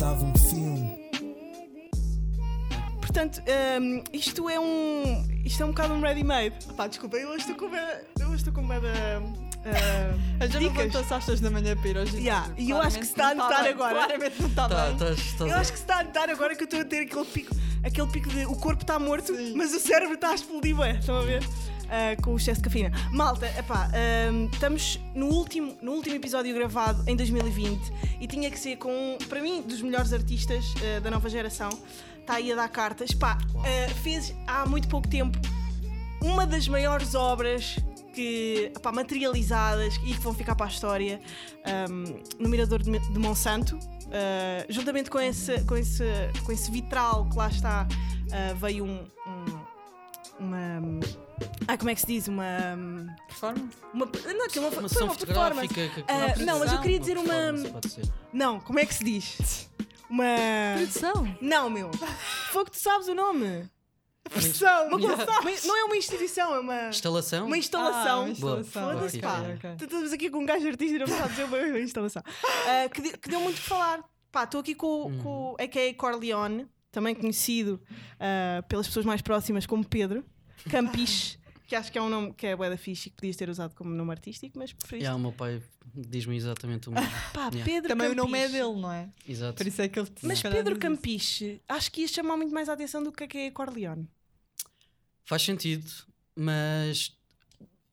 montava um filme. Portanto, hum, isto é um. Isto é um bocado um ready-made. Pá, desculpa, eu hoje estou com uma. Eu hoje estou com da. A gente dicas. levantou-se às 6 da manhã para ir ginásio. Yeah, e eu acho que se está a notar bem, agora. Claramente não está Tá, bem. estás- estás Eu acho que se está a notar agora que eu estou a ter aquele pico. Aquele pico de. O corpo está morto, Sim. mas o cérebro está a explodir, ué. Estão a ver? Ah, com o excesso de cafeína. Malta, epá, hum, estamos no último, no último episódio gravado em 2020 e tinha que ser com, para mim, dos melhores artistas ah, da nova geração. Está aí a dar cartas. Pá, ah, fez há muito pouco tempo uma das maiores obras que epá, materializadas e que vão ficar para a história um, no Mirador de, de Monsanto. Uh, juntamente com esse, com, esse, com esse vitral que lá está, uh, veio um, um- uma. Ah, como é que se diz? Uma. Performance? uma não, aquilo não foi, Uma foi uma performance. fotográfica. que- Ah, uma não, mas eu queria dizer uma- ser. Não, como é que se diz? Uma. Produção. Não, meu. Foi que tu sabes o nome. Produção. Uma coisa- uma- não é uma instituição, é uma. Instalação? Uma instalação. Ah, uma instalação. Boa. Foda-se, pá. Estamos aqui com um gajo artista e não sabe dizer uma, uma instalação. Ah, que, de- que deu muito que falar. Pá, estou aqui com, Uhum. com o a.k.a. Corleone, também conhecido ah, pelas pessoas mais próximas como Pedro Campiche, que acho que é um nome que é bué da fixe e que podias ter usado como nome artístico, mas preferiste. Yeah, o meu pai diz-me exatamente o mesmo. Pá, Yeah. Pedro Também o Campiche. nome é dele, não é? Exato. Por isso é que ele Mas se calhar Pedro diz isso. Campiche, acho que ia chamar muito mais a atenção do que a.k.a. Corleone. Faz sentido, mas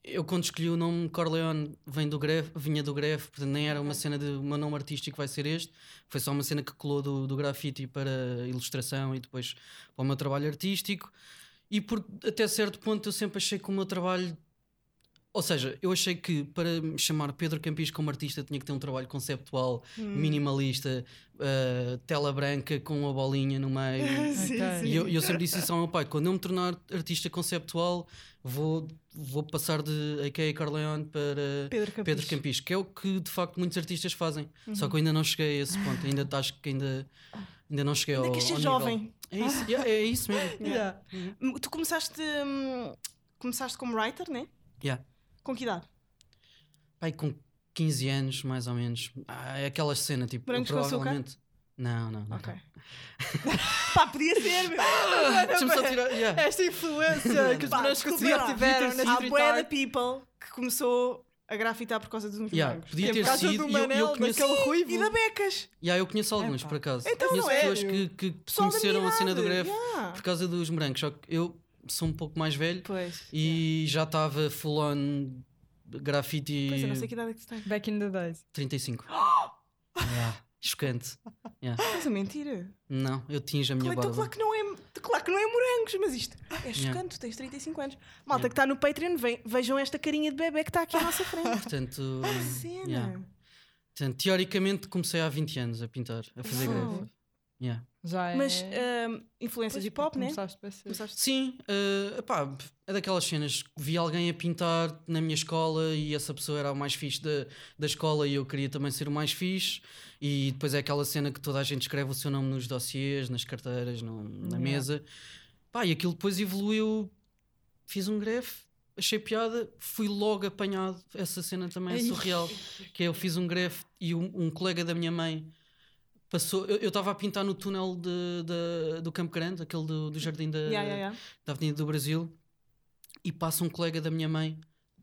eu quando escolhi o nome Corleone vem do greve, vinha do greve, portanto nem era uma cena de o meu nome artístico vai ser este, foi só uma cena que colou do, do grafite para ilustração e depois para o meu trabalho artístico. E por até certo ponto eu sempre achei que o meu trabalho. Ou seja, eu achei que para me chamar Pedro Campis como artista tinha que ter um trabalho conceptual, minimalista, uh, tela branca com uma bolinha no meio. sim, Ok. sim. E eu, eu sempre disse isso ao meu pai: quando eu me tornar artista conceptual, vou, vou passar de A.K.A. Corleone para Pedro Campiche. Pedro Campiche, que é o que de facto muitos artistas fazem. Só que eu ainda não cheguei a esse ponto, ainda acho que ainda, ainda não cheguei Ainda ao. ao jovem. É isso, yeah, é isso mesmo. Yeah. Hum, Tu começaste, hum, começaste como writer, né? Yeah. Com que idade? Pai, com 15 anos, mais ou menos. Ah, é aquela cena, tipo, eu Brancos com açúcar? provavelmente. Não, não, não. Ok. Pá, podia ser, meu. Deixa-me só tirar. yeah. Esta influência que os brancos lá. tiveram na Há bué da people que começou a grafitar por causa dos meus Yeah, brancos. podia é ter por causa sido. do e eu- eu, Manel, conheço, daquele ruivo. E da Becas. Yeah, eu conheço alguns, Epá. por acaso. Então conheço não é, pessoas meu. que, que conheceram a cena do greve yeah. por causa dos brancos. Só que eu sou um pouco mais velho Pois. e já estava full on grafite Pois, eu não sei que idade é que tu tens. Back in the days. 35. yeah, chocante. Yeah. Estás a mentir? Não, eu tinge a minha Claro, então, barba. claro, que não é, claro que não é morangos, mas isto é chocante, tu tens 35 anos. Malta que está no Patreon, ve- vejam esta carinha de bebê que está aqui à nossa frente. Portanto, Cena. yeah. Portanto, teoricamente comecei há 20 anos a pintar, a fazer Oh. greve. Yeah. Já é. Mas hum, influências Pois, hip hop, né? começaste Sim, eh, epá, é daquelas cenas. Vi alguém a pintar na minha escola e essa pessoa era o mais fixe da, da escola e eu queria também ser o mais fixe. E depois é aquela cena que toda a gente escreve o seu nome nos dossiês, nas carteiras, no- na Yeah. mesa. Pá, e aquilo depois evoluiu. Fiz um greve, achei piada, fui logo apanhado. Essa cena também é surreal. Que é, eu fiz um greve e um, um colega da minha mãe passou. Eu estava a pintar no túnel de, de- do Campo Grande, aquele do, do Jardim da, Yeah, yeah, yeah. da Avenida do Brasil, e passa um colega da minha mãe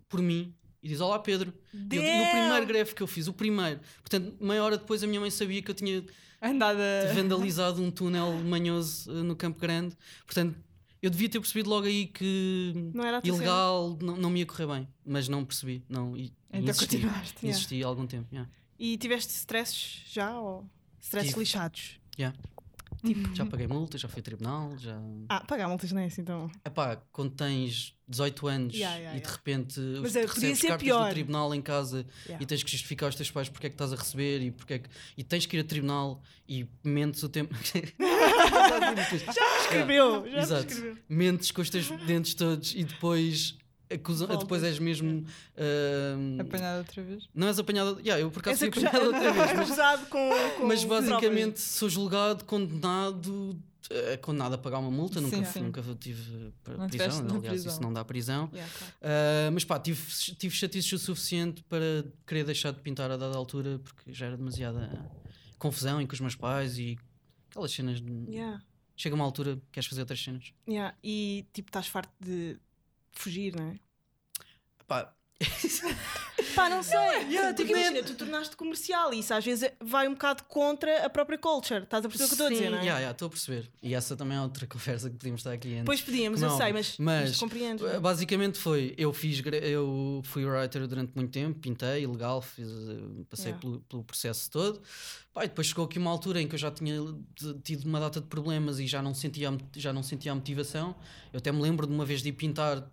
por mim e diz: Olá Pedro. Eu, no primeiro greve que eu fiz, o primeiro, portanto, meia hora depois a minha mãe sabia que eu tinha Andada. vandalizado um túnel manhoso eh, no Campo Grande, portanto. Eu devia ter percebido logo aí que Não era ilegal não, não me ia correr bem, mas não percebi. Não, e, Então insisti, continuaste. insisti há algum tempo. Yeah. E tiveste stresses já? Ou stresses Tive. lixados? Yeah. Tipo, Já paguei multa, já fui a tribunal, já. ah, pagar multas não é assim então. Epá, quando tens 18 anos Yeah, yeah, e de yeah. repente Mas é, podia recebes ser cartas pior. do tribunal em casa Yeah. e tens que justificar aos teus pais porque é que estás a receber e porque é que e tens que ir a tribunal e mentes o tempo Escreveu, já Exato. escreveu. mentes com os teus dentes todos e depois Voltas. depois és mesmo ah, Apanhada outra vez. não és apanhado yeah, eu por acaso fui acusa- apanhado outra vez mas, acusado com, com mas basicamente sou julgado condenado eh, condenado a pagar uma multa nunca, Sim, sim. nunca tive Não prisão aliás prisão. isso não dá prisão Yeah, claro. Uh, mas pá, tive, tive chatices o suficiente para querer deixar de pintar a dada altura porque já era demasiada confusão e com os meus pais e aquelas cenas. De... Yeah. Chega uma altura que queres fazer outras cenas. Yeah. E tipo, estás farto de fugir, não é? Pá, Pá, não sei. Yeah, Porque tipo, imagina, tu tornaste comercial e isso às vezes vai um bocado contra a própria culture. Estás a perceber o que eu estou a dizer, sim, não é? yeah, yeah, estou a perceber. E essa também é outra conversa que podíamos estar aqui antes. Pois podíamos, Como eu é sei, mas, Mas, é? Uh, Basicamente foi, eu fiz, eu fui writer durante muito tempo, pintei, legal, fiz, uh, passei Yeah. pelo, pelo processo todo. Pá, e depois chegou aqui uma altura em que eu já tinha de- tido uma data de problemas e já não sentia, já não sentia a motivação. Eu até me lembro de uma vez de ir pintar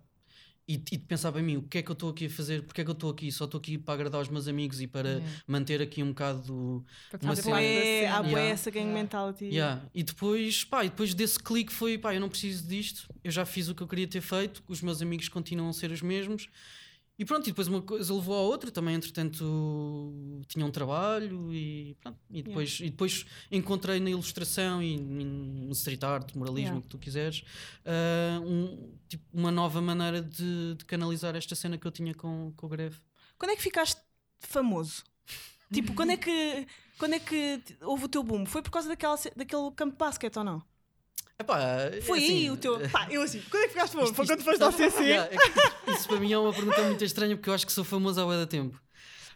e, e de pensar para mim, o que é que eu estou aqui a fazer? Porque é que eu estou aqui? Só estou aqui para agradar os meus amigos e para Yeah. manter aqui um bocado do, Para Uma cena- Bué, há Yeah. essa gang Yeah. mentality. Yeah. E depois, pá, e depois desse clique foi, pá, eu não preciso disto, eu já fiz o que eu queria ter feito, os meus amigos continuam a ser os mesmos. E pronto, e depois uma coisa levou à outra, também entretanto tinha um trabalho e pronto, e depois, e depois encontrei na ilustração e, no street art, moralismo, Yeah. o que tu quiseres, ah, um, tipo, uma nova maneira de, de canalizar esta cena que eu tinha com, com o greve. Quando é que ficaste famoso? tipo, quando é que quando é que houve o teu boom? Foi por causa daquela, daquele campo de basquete ou não? Epá, Foi assim, aí o teu. Pá, eu assim, quando é que ficaste famoso? Foi quando foste ao CC? Yeah, é que isso para mim é uma pergunta muito estranha porque eu acho que sou famoso há da tempo.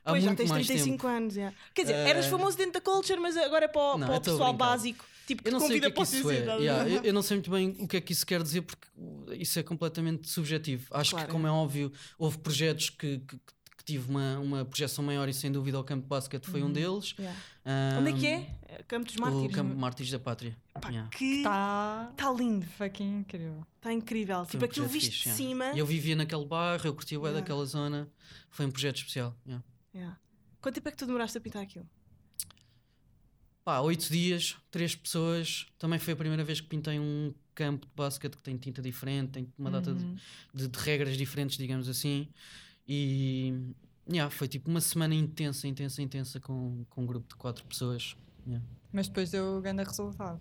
Há Pois já muito tens mais 35 tempo. anos, yeah. Quer dizer, Eh, eras famoso dentro da culture, mas agora é para o, Não, para o pessoal básico. Tipo, que Eu não sei o que convida é que para o isso é. Yeah, eu, eu não sei muito bem o que é que isso quer dizer porque isso é completamente subjetivo. Acho Claro, que, como é. é óbvio, houve projetos que, que- que tive uma, uma projeção maior e sem dúvida o campo de basquete foi um deles. Yeah. Ah, Onde é que é? Campo dos Mártires. O campo de Mártires da Pátria. Pá, Yeah. que está Está lindo, fucking incrível. está incrível. Foi tipo, um aquilo visto fixe, de yeah. cima. Eu vivia naquele bairro, eu curtia Yeah. daquela zona. Foi um projeto especial. yeah. Yeah. Quanto tempo é que tu demoraste a pintar aquilo? Pá, oito dias, três pessoas. Também foi a primeira vez que pintei um campo de basquete que tem tinta diferente, tem uma data de, Uhum. de- de regras diferentes, digamos assim. E yeah, foi tipo uma semana intensa, intensa, intensa com, com um grupo de quatro pessoas. Yeah. Mas depois deu grande resultado.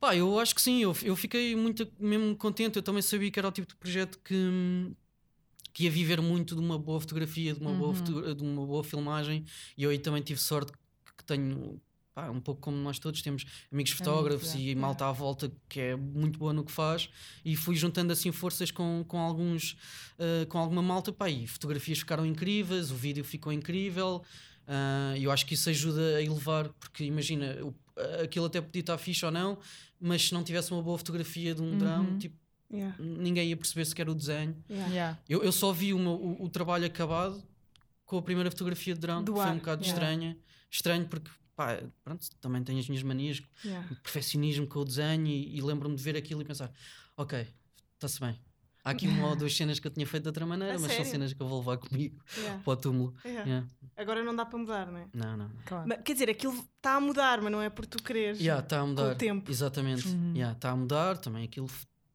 Pá, eu acho que sim, eu, eu fiquei muito mesmo contente. Eu também sabia que era o tipo de projeto que, que ia viver muito de uma boa fotografia, de uma, boa, Uhum. foto- de uma boa filmagem. E eu aí também tive sorte que tenho, pá, um pouco como nós todos, temos amigos fotógrafos e malta à volta que é muito boa no que faz. E fui juntando assim forças com, com alguns, ah, com alguma malta, pá, e fotografias ficaram incríveis, o vídeo ficou incrível. Ah, E eu acho que isso ajuda a elevar, porque imagina, o- aquilo até podia estar fixe ou não, mas se não tivesse uma boa fotografia de um Uhum. drone, tipo, Yeah. ninguém ia perceber sequer o desenho. Yeah. Yeah. Eu, eu só vi o, meu- o, o trabalho acabado com a primeira fotografia de drone, Do que foi um bocado yeah. estranha. Estranho porque, pá, pronto, também tenho as minhas manias, Yeah. de perfeccionismo com o desenho e, e lembro-me de ver aquilo e pensar, ok, está-se bem. Há aqui uma ou duas cenas que eu tinha feito de outra maneira, A mas são sério? cenas que eu vou levar comigo Yeah. para o túmulo. Yeah. Yeah. Agora não dá para mudar, não é? Não, não. Claro. Mas, quer dizer, aquilo está a mudar, mas não é por tu quereres. Está tá a mudar. tempo. Exatamente. Uhum. Está a mudar também. Aquilo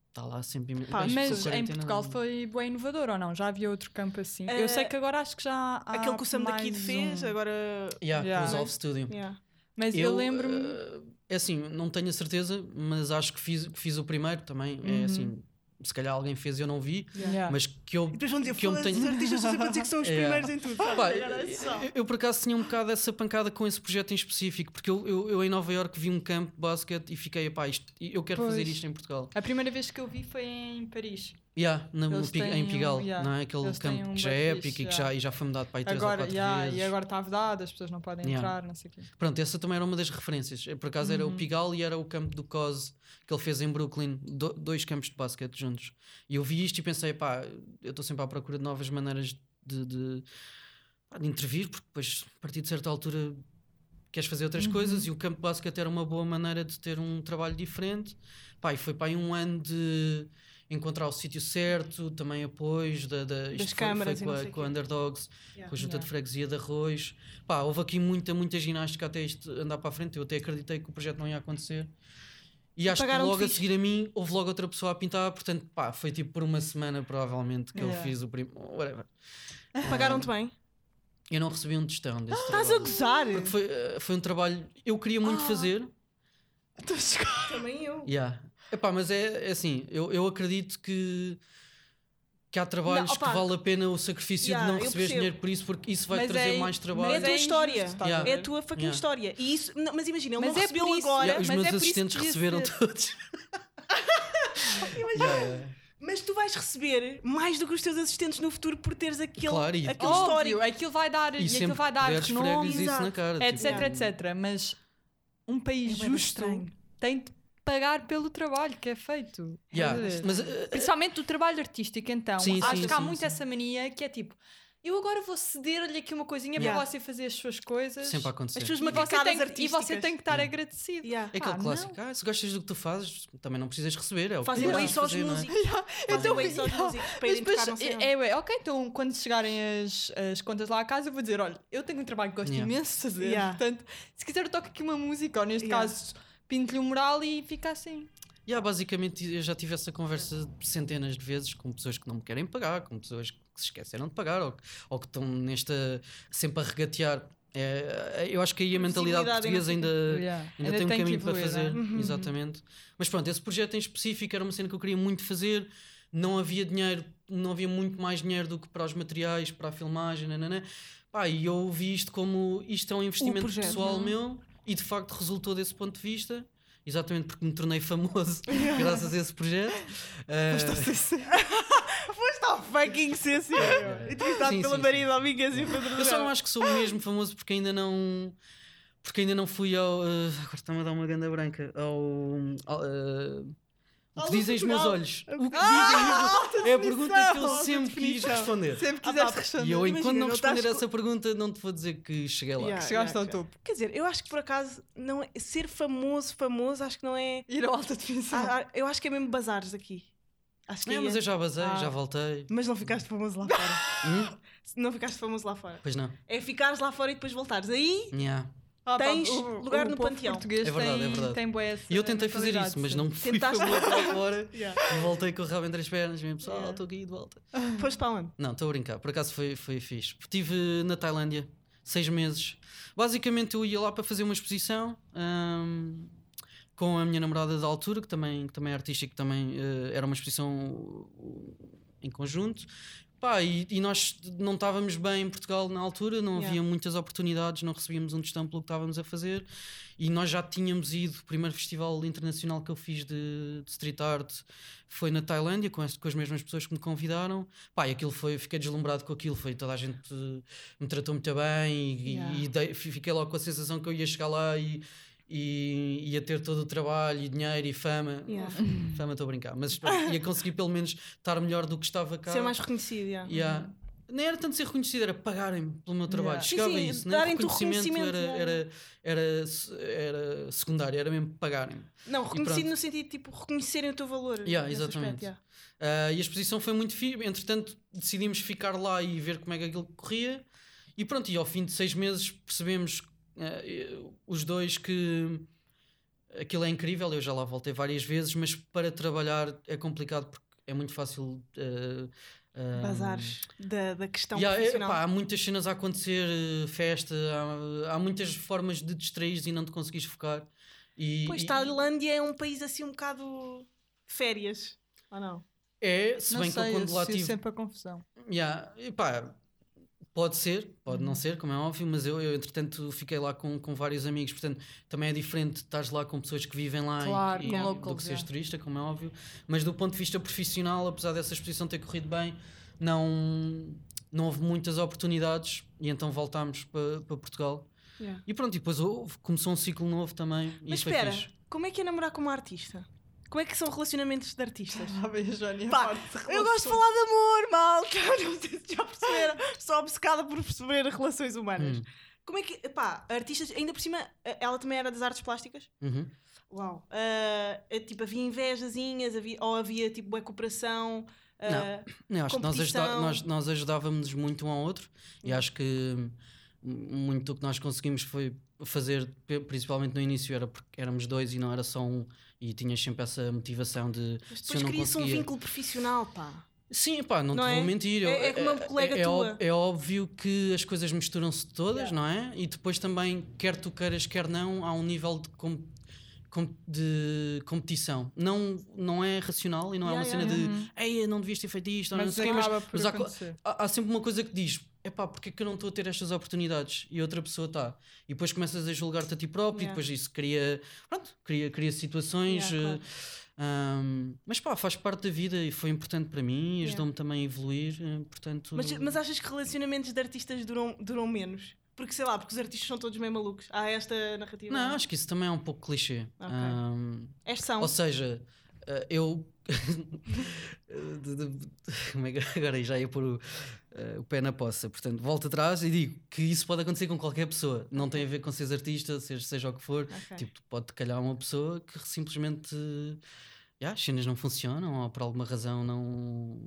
está lá sempre. imen- Pá, Mas em Portugal não- foi bem inovador ou não? Já havia outro campo assim? Eh, Eu sei que agora acho que já há Aquele que o Sam da mais Kid fez, um. agora. Yeah, Yeah. com o Resolve Studio. Yeah. Mas eu, lembro-me. eh, é assim, não tenho a certeza, mas acho que fiz, que fiz o primeiro também. É Uhum. assim, se calhar alguém fez e eu não vi, Yeah. mas que eu. Depois vão dizer que eu me "Foda-se, tenho- os artistas estão sempre a dizer que são os Yeah. primeiros em tudo. Pá, é eu, eu por acaso tinha um bocado essa pancada com esse projeto em específico, porque eu, eu, eu em Nova Iorque vi um campo de basquete e fiquei, pá, isto, eu quero fazer Pois. isto em Portugal. A primeira vez que eu vi foi em Paris. Yeah, no têm em Pigal, yeah, não é? Aquele campo um que já é épico e que já, e já foi mudado para aí três ou Agora, quatro yeah, vezes. e agora está vedado, as pessoas não podem entrar, não sei o quê. Pronto, essa também era uma das referências. Por acaso era o Uhum. Pigal e era o campo do COS que ele fez em Brooklyn, do- dois campos de basquete juntos. E eu vi isto e pensei, pá, eu estou sempre à procura de novas maneiras de, de, de intervir, porque depois, a partir de certa altura, queres fazer outras Uhum. coisas e o campo de basquete era uma boa maneira de ter um trabalho diferente. Pá, e foi para aí um ano de encontrar o sítio certo, também apoios da, da, isto foi- câmaras foi, não com, a, com. Underdogs Yeah. com a junta Yeah. de freguesia de arroz. Pá, houve aqui muita, muita ginástica até isto andar para a frente. Eu até acreditei que o projeto não ia acontecer. E acho que logo a fixe. seguir a mim houve logo outra pessoa a pintar, portanto, pá, foi tipo por uma semana provavelmente que eu Yeah. fiz o primeiro. Whatever. Pagaram-te bem? Eu não recebi um tostão desse Estás a gozar? Porque foi, eh, foi um trabalho. Eu queria muito Ah. fazer. Chegar. Também eu. Yeah. Epá, mas é, é assim, eu, eu acredito que que há trabalhos Não, opa, que vale a pena o sacrifício Yeah, de não percebo. dinheiro por isso, porque isso vai Mas trazer é- mais É trabalho. a tua injusto, história. Yeah. É a tua fucking Yeah. história. E isso, não, mas imagina, ele Mas não é recebeu isso- agora. Yeah, os mas meus é assistentes receberam todos. Yeah. Mas tu vais receber mais do que os teus assistentes no futuro por teres aquele, Claro, e- aquele Óbvio, histórico. aquilo vai dar, E e aquilo vai dar renome, isso na cara. etc, tipo, etc. Mas um país É justo estranho. tem de pagar pelo trabalho que é feito. Yeah, mas, uh, Principalmente do trabalho artístico, então. Sim, Acho sim, que há sim, muito sim. essa mania que é tipo, eu agora vou ceder-lhe aqui uma coisinha Yeah. para você fazer as suas coisas. sempre a As acontecer. E você, macacadas tem, que- e você tem que estar agradecido. Yeah. É aquele Ah, clássico. Ah, se gostas do que tu fazes, também não precisas receber. É o Fazem tu bem só os é? músicos. Fazem Então, bem só os yeah. músicos para irem depois, é, é, ok, então quando chegarem as, as contas lá a casa, eu vou dizer: olha, eu tenho um trabalho que gosto Yeah. imenso de fazer. Yeah. Portanto, se quiser, eu toco aqui uma música, ou neste Yeah. caso, pinto-lhe um mural e fica assim. Yeah, basicamente, eu já tive essa conversa centenas de vezes com pessoas que não me querem pagar, com pessoas que se esqueceram de pagar ou, que- ou que estão nesta sempre a regatear. É, eu acho que aí a mentalidade e portuguesa ainda, Yeah. ainda, tem um que caminho para evoluir, fazer. não é? Uhum. Exatamente. Mas pronto, esse projeto em específico era uma cena que eu queria muito fazer. Não havia dinheiro, não havia muito mais dinheiro do que para os materiais, para a filmagem, nananã. Pá, e eu vi isto como isto é um investimento projeto, pessoal não é? meu e de facto resultou desse ponto de vista. Exatamente porque me tornei famoso graças a esse projeto. Ah, Foste ao fucking CC. Entrevistado Sim, pela sim, Maria Domingues e o Pedro Eu só não acho que sou mesmo famoso porque ainda não. Porque ainda não fui ao. eh, agora está-me a dar uma ganda branca. Ao. ao, eh, o Ao que dizem os meus olhos? O que Ah, dizem os É a pergunta que eu sempre quis responder. Sempre Ah, quiseste pá, responder. E eu, enquanto não não responder co- essa pergunta, não te vou dizer que cheguei lá. Yeah. Chegaste ao yeah. topo. Quer dizer, eu acho que por acaso não é, ser famoso, famoso, acho que não é. Ir ao alta definição. Ah, ah, eu acho que é mesmo bazares aqui. Acho que Não, é. mas eu já basei, Ah. já voltei. Mas não ficaste famoso lá fora. Hum? não ficaste famoso lá fora. Pois não. É ficares lá fora e depois voltares. Aí Yeah. Ah, pá, tens lugar no povo panteão. português É verdade, tem, é verdade. Tem E eu tentei fazer isso, mas não fui Tentaste- famoso lá fora. Yeah. E voltei com o rabo entre as pernas, mesmo pessoal, Yeah. estou aqui de volta. foste para onde? Não, estou a brincar, por acaso foi, foi fixe. Estive na Tailândia seis meses. Basicamente eu ia lá para fazer uma exposição ahm, com a minha namorada da altura, que também, que também é artista e que também eh, era uma exposição uh, em conjunto. Pá, e, e nós não estávamos bem em Portugal na altura, não Yeah. havia muitas oportunidades, não recebíamos um tostão pelo que estávamos a fazer. E nós já tínhamos ido, o primeiro festival internacional que eu fiz de, de street art foi na Tailândia, com, as- com as mesmas pessoas que me convidaram. Pá, e aquilo foi, fiquei deslumbrado com aquilo, foi toda a gente eh, me tratou muito bem e, Yeah. e dei- fi- fiquei logo com a sensação que eu ia chegar lá e, e ia ter todo o trabalho e dinheiro e fama. Yeah. Fama estou a brincar, mas pronto, ia conseguir pelo menos estar melhor do que estava cá. Ser mais reconhecido. yeah. Yeah. Nem era tanto ser reconhecido, era pagarem pelo meu trabalho. Yeah. Sim, Chegava sim, a isso, nem reconhecimento, reconhecimento, era, yeah. era, era, era secundário, era mesmo pagarem. Não, reconhecido no sentido de tipo reconhecerem o teu valor. Yeah, exatamente. aspecto, Ah, e a exposição foi muito fixe. Entretanto, decidimos ficar lá e ver como é que aquilo corria. E pronto, e ao fim de seis meses percebemos ah, eh, os dois que aquilo é incrível. Eu já lá voltei várias vezes, mas para trabalhar é complicado porque é muito fácil. ah, Bazares da, da questão Yeah, profissional. pá, há muitas cenas a acontecer, eh, festa, há, há muitas formas de distrair e não te conseguires focar. E, Pois, e- Tailândia é um país assim um bocado férias. Ou não? é, se Não bem sei, que eu quando lá tive. sempre a confusão. Yeah, e pá, pode ser, pode Uhum. não ser, como é óbvio, mas eu, eu entretanto fiquei lá com, com vários amigos, portanto também é diferente estás lá com pessoas que vivem lá e- Claro, e, do locals, que seres yeah. turista, como é óbvio. Mas do ponto de vista profissional, apesar dessa exposição ter corrido bem, não, não houve muitas oportunidades e então voltámos para para Portugal. Yeah. E pronto, e depois houve- começou um ciclo novo também. e Mas espera, como é que é namorar com uma artista? Como é que são relacionamentos de artistas? Ah, bem, Johnny, Pá, eu gosto de falar de amor, malta. Não sei se já perceberam. Sou obcecada por perceber relações humanas. Hum. Como é que, pá, artistas, ainda por cima, ela também era das artes plásticas? Uhum. Uau. É, tipo, havia invejazinhas, havia, ou havia tipo, boa cooperação. ah, Eu acho que nós, ajuda- nós, nós ajudávamos muito um ao outro e acho que hum, muito do que nós conseguimos foi fazer, principalmente no início, era porque éramos dois e não era só um, e tinhas sempre essa motivação de mas depois cria-se um conseguia. vínculo profissional, pá. Sim, pá, não, Não te é? vou mentir. É- é como uma colega é, tua. ó- é óbvio que as coisas misturam-se todas, Yeah. não é? E depois também, quer tu queiras, quer não, há um nível de com- com- de competição. Não, não é racional e não é uma Yeah, cena yeah, de ei, não devias ter feito isto, ou não Mas sei o quê", mas, mas há- há sempre uma coisa que diz. Epá, porque é que eu não estou a ter estas oportunidades e outra pessoa está? E depois começas a julgar-te a ti próprio Yeah. e depois isso cria, pronto, cria, cria situações. Yeah, eh, ahm, mas pá, faz parte da vida e foi importante para mim e Yeah. ajudou-me também a evoluir. eh, Portanto, Mas, mas achas que relacionamentos de artistas duram, duram menos? Porque sei lá, porque os artistas são todos meio malucos. Há esta narrativa. não, acho que isso também é um pouco clichê. Ok. Ahm, Estes são. Ou seja, eh, eu. como é que agora já ia pôr o, eh, o pé na poça. Portanto, volto atrás e digo que isso pode acontecer com qualquer pessoa. Não tem a ver com seres artista, seja, seja o que for. Ok. Tipo, pode calhar uma pessoa que simplesmente. Yeah, as cenas não funcionam ou por alguma razão não.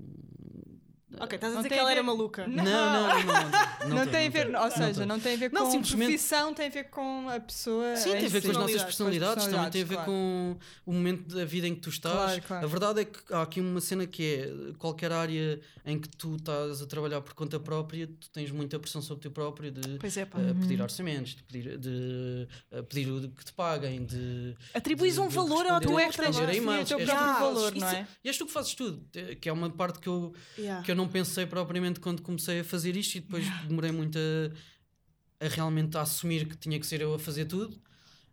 Ok, estás a Não dizer que ela era maluca. Não, não, não. Não, Não, tem a ver, não ou seja, não tem a ver Não, com simplesmente- profissão, tem a ver com a pessoa. Sim, tem em a ver com as nossas personalidades, personalidades, também tem a ver claro. com o momento da vida em que tu estás. Claro, claro. A verdade é que há aqui uma cena que é qualquer área em que tu estás a trabalhar por conta própria, tu tens muita pressão sobre ti próprio de Pois é, pá. eh, pedir orçamentos, de pedir, de, eh, pedir o que te paguem, de. Atribuís de- um de valor ao teu Tu é que tens de responder a definir o e-mails. teu És próprio Yeah, valor, não isso- é? E és tu que fazes tudo, que é uma parte que eu, que eu não pensei propriamente quando comecei a fazer isto e depois demorei muito a, a realmente a assumir que tinha que ser eu a fazer tudo.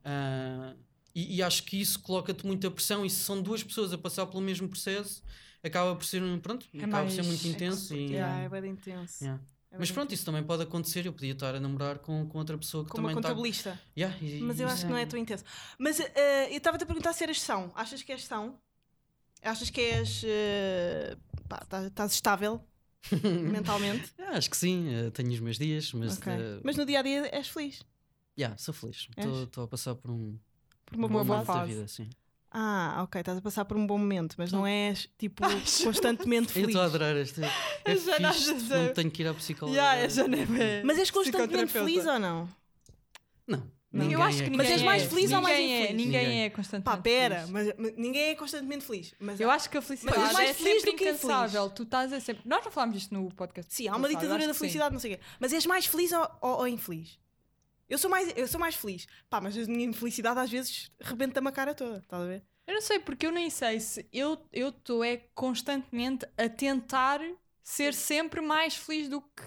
Ah, e, e acho que isso coloca-te muita pressão e se são duas pessoas a passar pelo mesmo processo, acaba por ser, um- pronto, É acaba por ser muito intenso. E, Yeah, é bem intenso. yeah. É Mas pronto, isso também pode acontecer. Eu podia estar a namorar com, com outra pessoa que Como também está. contabilista. Yeah, e- Mas eu acho que não é tão intenso. Mas eh, eu estava-te a perguntar se eras são. Achas que és são? Achas que és. eh, pá, estás- estás estável mentalmente? Ah, acho que sim, eh, tenho os meus dias, mas, Ok. eh, Mas no dia a dia és feliz. yeah, sou feliz. Estou a passar por um, Por uma um boa fase. da vida, sim. Ah, ok, estás a passar por um bom momento, mas não és tipo constantemente Eu feliz. estou a adorar este. É Eu já não fixe, sei. não tenho que ir à psicóloga. Yeah, eu já é Mas és constantemente feliz ou não? Não. Ninguém eu acho é que Mas ninguém és mais é. feliz ou mais Ninguém é, infeliz? Ninguém Ninguém. é constantemente Pá, pera, feliz. mas, mas ninguém é constantemente feliz. Mas Eu acho que a Mas felicidade és mais é feliz sempre do que infeliz. incansável. Tu estás a sempre. Nós não falámos disto no podcast. Sim, há uma ditadura da felicidade, não sei o quê. Mas és mais feliz ou, ou, ou infeliz? Eu sou, mais, eu sou mais feliz. Pá, mas a minha infelicidade às vezes rebenta-me a cara toda. Estás a ver? Eu não sei, porque eu nem sei se eu estou é constantemente a tentar ser sempre mais feliz do que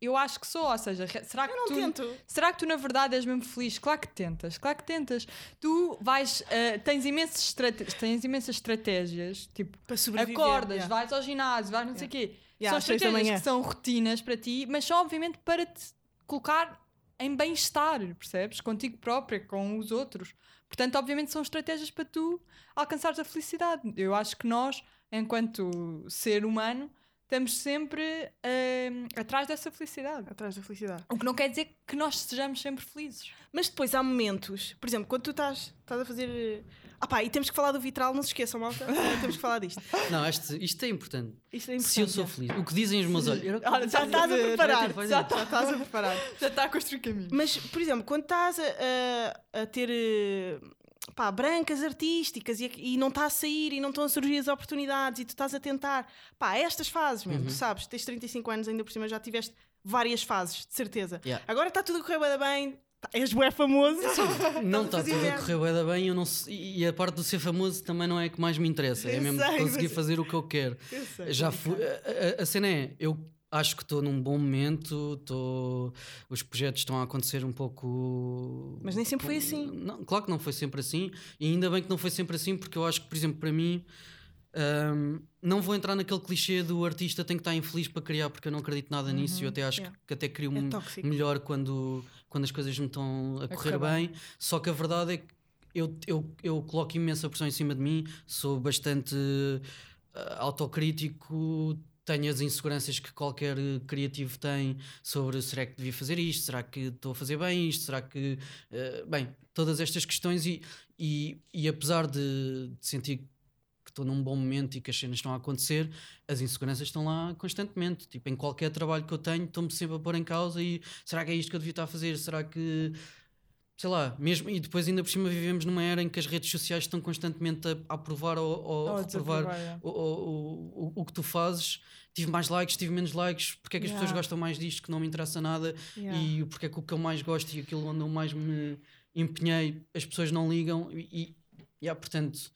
eu acho que sou. Ou seja, será que Eu não tu. tento. Será que tu na verdade és mesmo feliz? Claro que tentas, claro que tentas. Tu vais, ah, tens, imensas tens imensas estratégias, tipo, Para sobreviver. acordas, yeah. vais ao ginásio, vais não sei o quê. Yeah, são estratégias que são rotinas para ti, mas são obviamente para te colocar em bem-estar, percebes? Contigo própria, com os outros. Portanto, obviamente são estratégias para tu alcançares a felicidade. Eu acho que nós, enquanto ser humano, estamos sempre ah, atrás dessa felicidade. Atrás da felicidade. O que não quer dizer que nós sejamos sempre felizes. Mas depois há momentos, por exemplo, quando tu estás, estás a fazer. Ah pá, e temos que falar do vitral, não se esqueçam, malta. Temos que falar disto. Não, isto, isto é importante. Isto é importante. Se eu sou feliz, o que dizem os meus olhos. Que- Olha, já estás a preparar. Já vai. estás a preparar. Já está a construir caminho. Mas, por exemplo, quando estás a, a- a ter eh, pá, brancas artísticas e, e não está a sair e não estão a surgir as oportunidades e tu estás a tentar, pá, estas fases mesmo, Uhum. tu sabes, tens 35 anos, ainda por cima já tiveste várias fases, de certeza. Yeah. Agora está tudo a correr bem, tá- és bué famoso. Não Estás está tudo a correr bué da bem eu não e a parte do ser famoso também não é a que mais me interessa. É Eu mesmo sei, conseguir mas- fazer o que eu quero. Eu sei, Já fui, a- a cena é, eu acho que estou num bom momento, estou, os projetos estão a acontecer um pouco. Mas nem sempre foi assim. Não, claro que não foi sempre assim, e ainda bem que não foi sempre assim, porque eu acho que, por exemplo, para mim. hum, não vou entrar naquele clichê do artista tem que estar infeliz para criar, porque eu não acredito nada nisso. e Eu até acho yeah. que, que até crio É um- melhor quando, quando as coisas me estão a correr correr bem. Só que a verdade é que eu, eu, eu coloco imensa pressão em cima de mim, sou bastante ah, autocrítico, tenho as inseguranças que qualquer eh, criativo tem sobre será que devia fazer isto, será que estou a fazer bem isto, será que. eh, bem, todas estas questões e, e, e apesar de, de sentir que estou num bom momento e que as cenas estão a acontecer, as inseguranças estão lá constantemente. Tipo, em qualquer trabalho que eu tenho, estou-me sempre a pôr em causa e será que é isto que eu devia estar a fazer? Será que. Sei lá, mesmo, e depois ainda por cima vivemos numa era em que as redes sociais estão constantemente a, aprovar ou, ou a reprovar o, o, o, o que tu fazes. Tive mais likes, tive menos likes, porque é que as Yeah. pessoas gostam mais disto que não me interessa nada Yeah. e porque é que o que eu mais gosto e aquilo onde eu mais me empenhei as pessoas não ligam e, Yeah, portanto,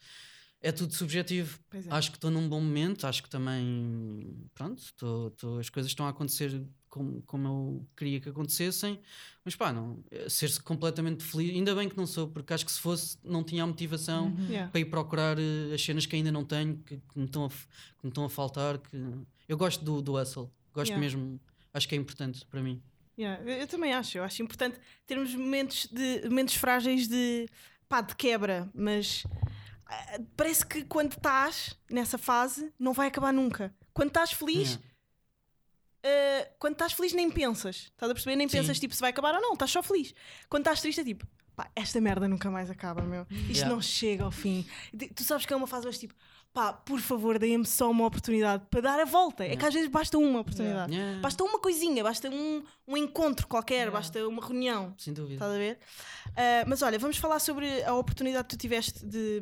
é tudo subjetivo. Pois é. Acho que estou num bom momento, acho que também, pronto, tô, tô- as coisas estão a acontecer como, como eu queria que acontecessem, mas pá, não, eh, ser-se completamente feliz, ainda bem que não sou, porque acho que se fosse, não tinha a motivação Uhum. Yeah. para ir procurar eh, as cenas que ainda não tenho, que, que me, estão a, que estão a faltar. Que... Eu gosto do, do hustle, gosto Yeah. mesmo, acho que é importante para mim. Yeah, eu, eu também acho. Eu acho importante termos momentos, de, momentos frágeis de, pá, de quebra, mas parece que quando estás nessa fase não vai acabar nunca. Quando estás feliz, Yeah. ah, quando estás feliz nem pensas. Estás a perceber? Nem Sim. pensas tipo se vai acabar ou não, estás só feliz. Quando estás triste é tipo, pá, esta merda nunca mais acaba, meu. Isto Yeah. não chega ao fim. E Tu sabes que é uma fase mais tipo, pá, por favor, deem-me só uma oportunidade para dar a volta. É que às vezes basta uma oportunidade. Yeah. Basta uma coisinha, basta um, um encontro qualquer, Yeah. basta uma reunião. Sem dúvida. Estás a ver? Ah, mas olha, vamos falar sobre a oportunidade que tu tiveste de.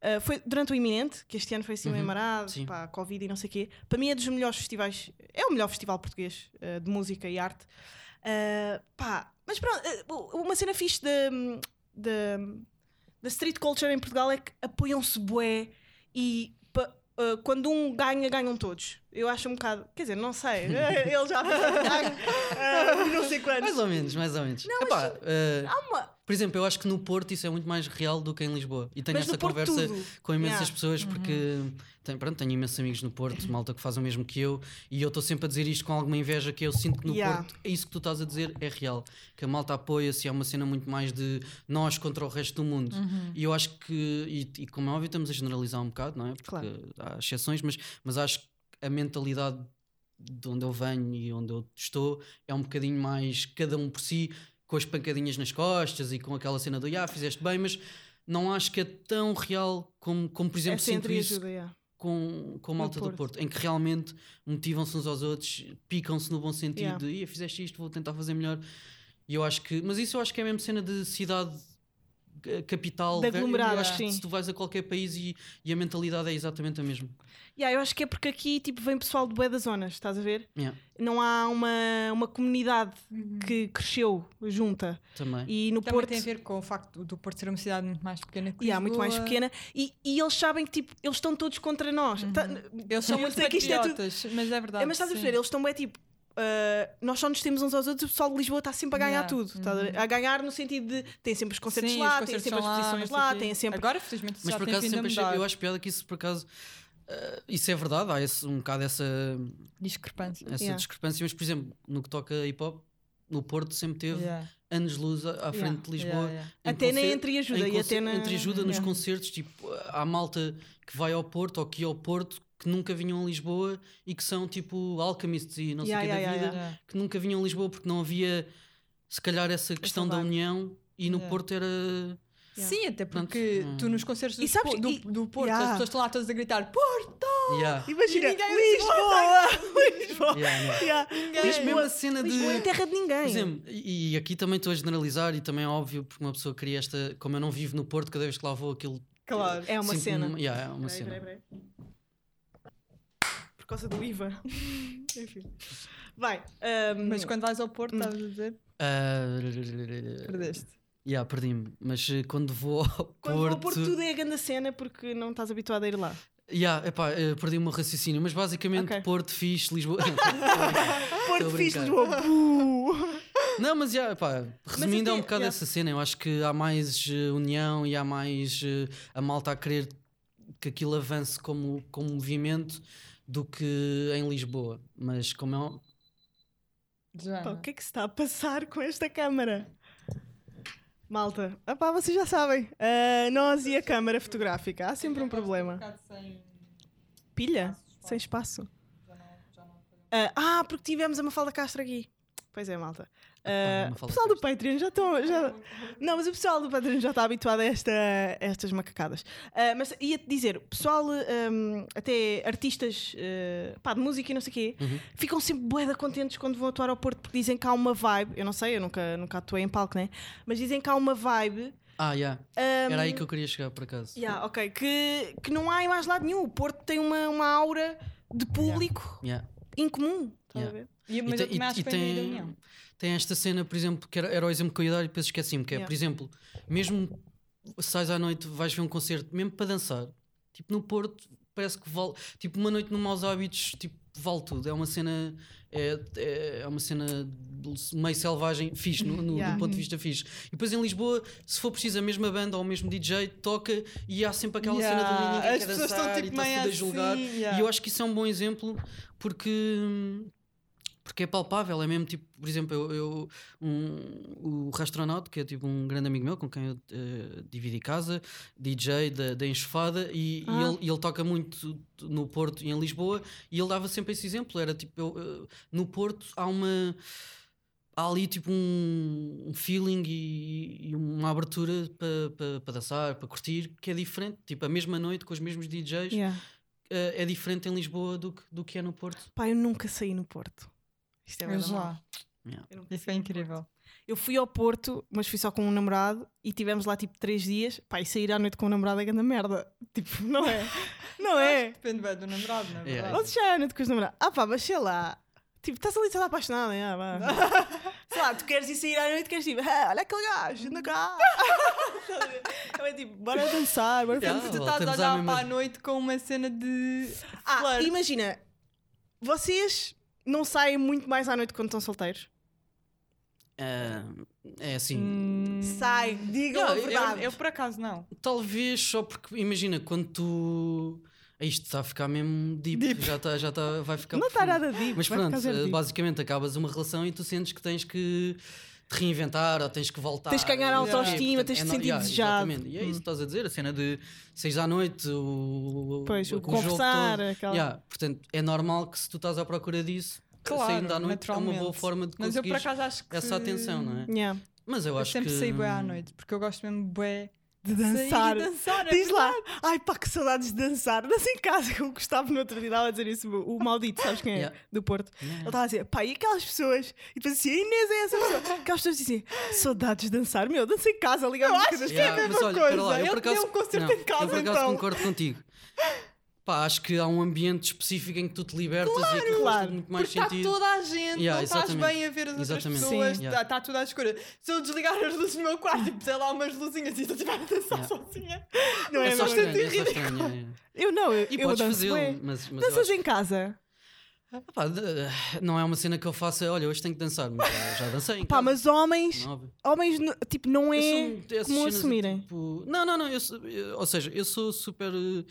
ah, foi durante o Iminente, que este ano foi assim meio Uhum, marado, sim. pá, Covid e não sei o quê. Para mim é dos melhores festivais, é o melhor festival português ah, de música e arte. Pá, mas pronto, uma cena fixe da street culture em Portugal é que apoiam-se bué e ah, quando um ganha, ganham todos. Eu acho um bocado, quer dizer, não sei, ele já ah, não sei quantos. Mais ou menos, mais ou menos. Epá, eh, Há uma, por exemplo, eu acho que no Porto isso é muito mais real do que em Lisboa. E tenho Mas essa conversa tudo. com imensas Yeah. pessoas porque tenho, pronto, tenho imensos amigos no Porto, malta que faz o mesmo que eu, e eu estou sempre a dizer isto com alguma inveja que eu sinto que no Yeah. Porto é isso que tu estás a dizer é real. Que a malta apoia-se, é uma cena muito mais de nós contra o resto do mundo. Uhum. E eu acho que, e, e como é óbvio, estamos a generalizar um bocado, não é? Porque Claro. há exceções, mas, mas acho que a mentalidade de onde eu venho e onde eu estou é um bocadinho mais cada um por si, com as pancadinhas nas costas e com aquela cena do ah, fizeste bem, mas não acho que é tão real como, como por exemplo, essa sinto isso ajuda, yeah. com, com a malta Porto. do Porto, em que realmente motivam-se uns aos outros, picam-se no bom sentido Yeah. de "Ia, fizeste isto, vou tentar fazer melhor. E eu acho que, mas isso eu acho que é mesmo cena de cidade capital, De ver- aglomerado, eu acho que sim. se tu vais a qualquer país e, e a mentalidade é exatamente a mesma. Yeah, eu acho que é porque aqui tipo, vem pessoal de bué das zonas, estás a ver? Yeah, Não há uma, uma comunidade que cresceu junta. também. E no Também Porto. tem a ver com o facto do Porto ser uma cidade muito mais pequena que Yeah, muito mais pequena e, e eles sabem que tipo, eles estão todos contra nós. Tá- Eles são eu muito isto é tudo- patriotas, mas é verdade. É, mas estás a sim. perceber, eles estão bem tipo. Ah, nós só nos temos uns aos outros, o pessoal de Lisboa está sempre a ganhar Yeah. tudo. estás a? A ganhar no sentido de tem sempre os concertos Sim, lá, os tem sempre as são lá, lá, tem sempre. Agora, felizmente, Mas por acaso sempre achei, eu acho piada que isso por acaso eh, isso é verdade, há esse, um bocado essa, Discrepância. essa Yeah. discrepância, mas por exemplo, no que toca a hip hop, no Porto sempre teve Yeah. anos luz à, frente de Lisboa. Yeah, yeah. Até nem entre ajuda em e até na- entre ajuda nos Yeah. concertos, tipo, há malta que vai ao Porto ou que ia ao Porto que nunca vinham a Lisboa e que são tipo alchemists e não sei o Yeah, que yeah, da vida, yeah, yeah. que nunca vinham a Lisboa porque não havia se calhar essa questão da união e no Yeah. Porto era Yeah. Sim, até Pronto. porque Hum. tu nos concertos do, E sabes- do, e- do Porto, Yeah. as pessoas estão lá todas a gritar Porto! Yeah. Imagina, E ninguém Lisboa! Lisboa! Yeah, yeah. Yeah. Mas mesmo a cena de Lisboa é terra de ninguém. Por exemplo, e, e aqui também estou a generalizar e também é óbvio porque uma pessoa cria esta, como eu não vivo no Porto, cada vez que lá vou aquilo Claro. é uma cena. numa- yeah, é uma Peraí, cena. peraí, peraí. Por causa do IVA. Enfim. Vai. ahm, Mas quando vais ao Porto, estás a dizer, Ah, perdeste. yeah, perdi-me, mas eh, quando vou ao quando vou ao Porto, Porto tudo é a grande cena porque não estás habituado a ir lá. yeah, epá, eh, perdi o meu raciocínio, mas basicamente Ok. Porto, fixe, Lisboa. Porto fixe. Lisboa. Não, mas já, pá, resumindo, é um bocado yeah. essa cena. Eu acho que há mais eh, união e há mais eh, a malta a querer que aquilo avance como, como movimento do que em Lisboa. Mas como é. um- o que é que se está a passar com esta câmara? Malta, ah pá, vocês já sabem. Ah, nós e a câmara fotográfica. Há sempre um problema. Pilha? Sem espaço. Ah, ah, porque tivemos a Mafalda Castro aqui. Pois é, malta. Ah, o pessoal do. Patreon já estão. Já... Não, mas o pessoal do Patreon já está habituado a, esta, a estas macacadas. Ah, mas ia-te dizer, o pessoal, ahm, até artistas ah, pá, de música e não sei o quê, Uhum. ficam sempre bué contentes quando vão atuar ao Porto porque dizem que há uma vibe. Eu não sei, eu nunca, nunca atuei em palco, né? Mas dizem que há uma vibe. Ah, yeah. ahm, era aí que eu queria chegar por acaso. Yeah, ok, que, que não há em mais lado nenhum. O Porto tem uma, uma aura de público Yeah. incomum. Estás a Yeah. ver? E, E mas te- eu também acho que União. Tem esta cena, por exemplo, que era, era o exemplo que eu ia dar e depois esqueci-me, que é, Yeah. por exemplo, mesmo sais à noite, vais ver um concerto, mesmo para dançar, tipo no Porto, parece que vale, tipo uma noite no Maus Hábitos, tipo, vale tudo. É uma cena, é, é, é uma cena meio selvagem, fixe, no, no, Yeah. do ponto de vista fixe. E depois em Lisboa, se for preciso, a mesma banda ou o mesmo DJ toca e há sempre aquela cena Yeah, do ninguém as quer pessoas estão, dançar tipo, e está-se a julgar. assim, yeah. E eu acho que isso é um bom exemplo porque. Porque é palpável, é mesmo tipo, por exemplo, eu, eu- um, o Rastronaut, que é tipo um grande amigo meu com quem eu eh, dividi casa, DJ da, da Enxofada, e, e Ah. ele, e ele toca muito no Porto e em Lisboa, e ele dava sempre esse exemplo. Era tipo, eu, eh, no Porto há uma. Há ali tipo um, um feeling e, e uma abertura para pa, pa dançar, para curtir, que é diferente. Tipo, a mesma noite com os mesmos DJs Yeah. eh, é diferente em Lisboa do que, do que é no Porto. Pá, eu nunca saí no Porto. Isto é Eu nunca isso é incrível. Eu fui ao Porto, mas fui só com um namorado e tivemos lá tipo três dias. Pá, e sair à noite com um namorado é grande merda. Tipo, não é? Não é? Depende bem do namorado, não é Yeah. verdade? Vocês já à noite com os namorados? Ah pá, mas sei lá. Tipo, estás ali toda apaixonada, já, vá. sei lá, tu queres ir sair à noite, queres tipo, ah, olha aquele gajo, anda cá. é tipo, bora dançar, bora Yeah. fazer. Tu estás à a olhar para a noite com uma cena de. Ah, imagina, vocês não saem muito mais à noite quando estão solteiros? Ah, é assim, Hum, Sai, digam a eu, verdade. eu, por acaso não. talvez só porque imagina quando tu isto está a ficar mesmo deep, já está, já está, vai ficar não está nada deep. Mas pronto, eh, deep. basicamente acabas uma relação e tu sentes que tens que te reinventar ou tens que voltar. Tens que ganhar o quê. autoestima, Portanto, tens de é sentir yeah, desejado. Exatamente. E é isso Hum. que estás a dizer, a cena de seis à noite, o, Pois, o jogo conversar, aquela- Yeah, portanto, é normal que se tu estás à procura disso, Claro, saindo à noite é uma boa forma de Mas eu por conseguir acaso acho que. essa atenção, não é? Yeah. Mas eu, Eu acho sempre que. saí bué à noite, porque eu gosto mesmo bué De de dançar. sair e dançar. é Diz lá, verdade. ai pá, que saudades de dançar. Dança em casa, que o Gustavo no outro dia estava a dizer isso, o o maldito, sabes quem é? Yeah. Do Porto. Yeah. Ele estava a dizer, pá, e aquelas pessoas? E depois assim, a Inês é essa pessoa. Aquelas pessoas dizem, saudades de dançar. Meu, dança em casa, liga a Eu música acho das que é a Yeah, mesma mas olha, coisa. lá, eu Ele por acaso, um concerto não, em casa, eu por acaso então. concordo contigo. Pá, acho que há um ambiente específico em que tu te libertas e aquilo faz claro. tudo muito mais Porque está sentido. toda a gente, Yeah, não estás exatamente. bem a ver as outras Exatamente. pessoas, Sim. está Yeah. tá tudo à escura. Se eu desligar as luzes do meu quarto e puser lá umas luzinhas e estiver a dançar Yeah. sozinha, Não é, É só bastante estranho, é só ridículo. estranho. é, é. Eu não, eu, E eu podes danço fazê-lo, bem. mas, mas eu Danças acho em casa? que, pá, não é uma cena que eu faça, olha, hoje tenho que dançar, mas já, já dancei. Pá, mas homens, é homens, tipo, não é sou um como assumirem. tipo, não, não, não, eu eu- ou seja, eu sou super. eh,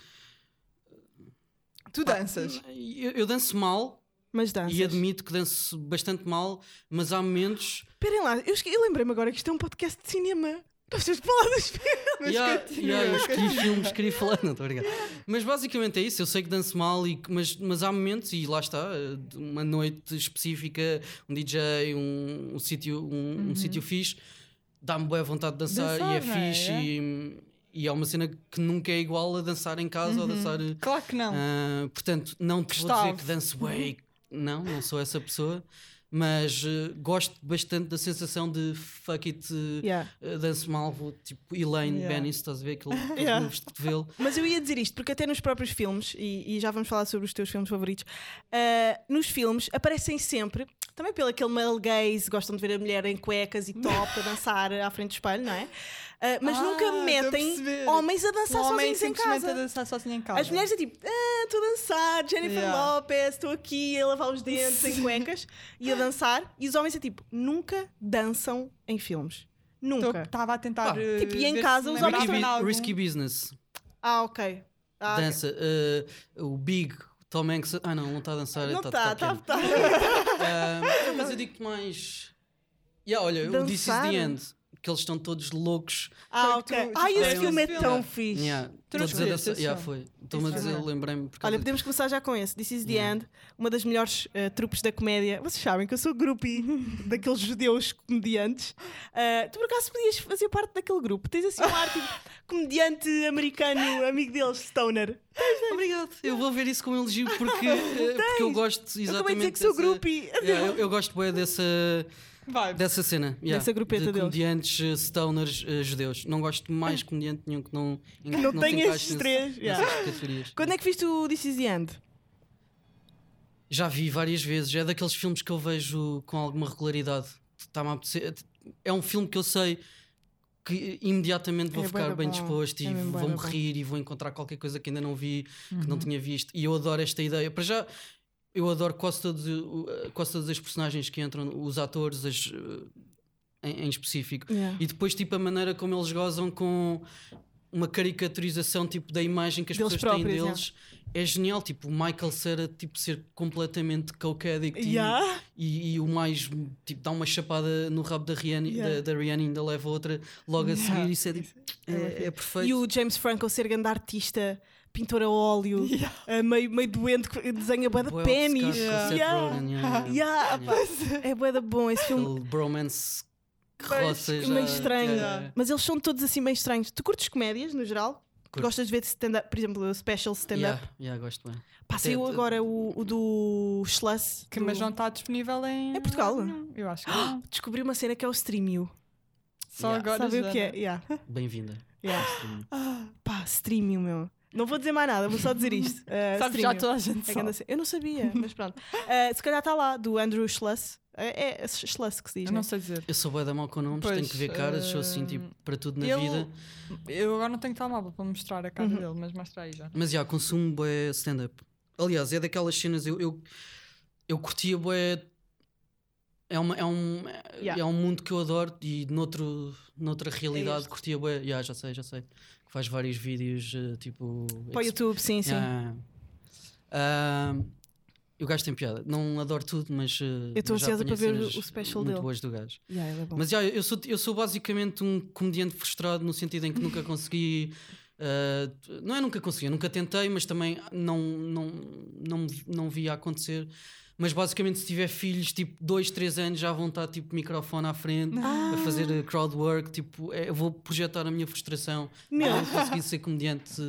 tu danças. Eu, eu danço mal Mas danças. e admito que danço bastante mal, mas há momentos. Esperem lá, eu, eu lembrei-me agora que isto é um podcast de cinema. Nós temos de falar dos filmes. Yeah, yeah, eu continua. filmes, queria falar, não estou a brincar. Mas basicamente é isso, eu sei que danço mal, e, mas, mas há momentos, e lá está, uma noite específica, um DJ, um, um sítio um, um sítio fixe, dá-me boa vontade de dançar, e é Dançar, é? fixe, e, e é uma cena que nunca é igual a dançar em casa ou dançar. eh, Claro que não. ah, portanto, não te vou dizer Gustavo. que danço bem, não, não sou essa pessoa. Mas eh, gosto bastante da sensação de fuck it, eh, Yeah. Uh, danço mal, vou tipo Elaine Yeah. Bennis, estás a ver aquele, Yeah. moves de cotovelo. Mas eu ia dizer isto, porque até nos próprios filmes, e, e já vamos falar sobre os teus filmes favoritos, nos filmes aparecem sempre, também pelo aquele male gaze, gostam de ver a mulher em cuecas e top a dançar à frente do espelho, não é? Ah, mas Ah, nunca metem homens a dançar Um homem sozinhos em casa. a dançar sozinho em casa. As mulheres é tipo, ah, estou a dançar, Jennifer Yeah. Lopez, estou aqui a lavar os dentes em cuecas e a dançar. E os homens é tipo, nunca dançam em filmes. Nunca. Estava a tentar. Pá, eh, tipo, e em casa os homens Risky, algum. Risky Business, Ah, ok. Ah, dança. uh, o Big, Tom Hanks. Ah, não, não está a dançar. Não tá- está, tá está. Tá, Ah, mas eu digo-te mais. Yeah, olha, o This is Dançar? the End, que eles estão todos loucos. Ah, ok. tu- Ai, esse filme é tão fixe. Yeah, todos a esse Yeah, foi. Estou-me a dizer, lembrei-me. Olha, podemos começar já com esse. This is the Yeah. End, uma das melhores uh, trupes da comédia. Vocês sabem que eu sou groupie daqueles judeus comediantes. Uh, tu por acaso podias fazer parte daquele grupo? Tens assim um ar tipo comediante americano, amigo deles, Stoner. Obrigado. Eu vou ver isso com elogio porque, eh, porque eu gosto Eu exatamente. acabei de dizer que sou dessa- groupie. Yeah, eu, eu gosto bem dessa, Vai. dessa cena. yeah, Dessa grupeta de deles. comediantes eh, stoners eh, judeus. Não gosto de mais comediante nenhum que não, Que não se tenha esses nesse- três, yeah. categorias. Quando é que viste o This is the End? Já vi várias vezes. É daqueles filmes que eu vejo com alguma regularidade. Apetecer- É um filme que eu sei que imediatamente vou É ficar bem bom. disposto É e vou-me bom. rir e vou encontrar qualquer coisa que ainda não vi, que Uhum. não tinha visto. E eu adoro esta ideia. Para já, eu adoro quase, todos, quase todas as personagens que entram, os atores as, eh, em, em específico. Yeah. E depois, tipo, a maneira como eles gozam com uma caricaturização tipo, da imagem que as Deles pessoas têm próprios, deles. É genial, tipo, o Michael Cera tipo, ser completamente coke addict e- Yeah. e, e o mais, tipo, dá uma chapada no rabo da Rihanna, Yeah. da, da Rihanna e ainda leva outra logo a Yeah. seguir. Isso é, tipo, é, é perfeito. E o James Franco ser grande artista, pintor a óleo, eh, meio, meio doente, que desenha bué de Yeah. Yeah, yeah. Yeah, pá, é bué da bom esse filme. Aquele bromance que Meio- roça já- meio estranho. yeah, yeah. Mas eles são todos assim meio estranhos. Tu curtes comédias, no geral? Curto. Gostas de ver stand-up, por exemplo, o special stand-up? Yeah, yeah, gosto bem. Pá, saiu agora o, o do Schluss. Que, do- mas não está disponível em. Em Portugal? nenhum. Eu acho que não. Descobri uma cena que é o Streamio. Só Yeah. agora. Sabe já, o que é? Yeah. Bem-vinda. Yeah. Pá, Streamio, meu. Não vou dizer mais nada, vou só dizer isto. Uh, Sabes, já toda a gente É sabe. Eu não sabia, mas pronto. Uh, se calhar está lá, do Andrew Schluss. É, é Schluss que se diz, Eu né? não sei dizer. Eu sou bué da mal com nomes, tenho Pois, que ver caras, sou assim, hum, tipo, para tudo na ele- vida. Eu agora não tenho telemóvel para mostrar a cara Uhum. dele, mas mostra aí já. Mas já, consumo bué stand-up. Aliás, é daquelas cenas, eu, eu, eu curtia bué. É, uma, é, um, é- Yeah. é um mundo que eu adoro e noutro, noutra realidade este. curtia bué. Yeah, já sei, já sei. Faz vários vídeos, eh, tipo. Para o YouTube, sim, sim. Ah, eu gajo tem piada. Não adoro tudo, mas. eh, Eu estou ansiosa para ver o- o special muito dele. boas do gajo. Yeah, é. Mas já, eu, sou, eu sou basicamente um comediante frustrado no sentido em que nunca consegui. uh, não é nunca consegui, eu nunca tentei, mas também não, não, não, não via acontecer. Mas basicamente, se tiver filhos, tipo 2, 3 anos, já vão estar tipo microfone à frente Ah. a fazer uh, crowd work. Tipo, é, eu vou projetar a minha frustração. Meu. Eu não consegui ser comediante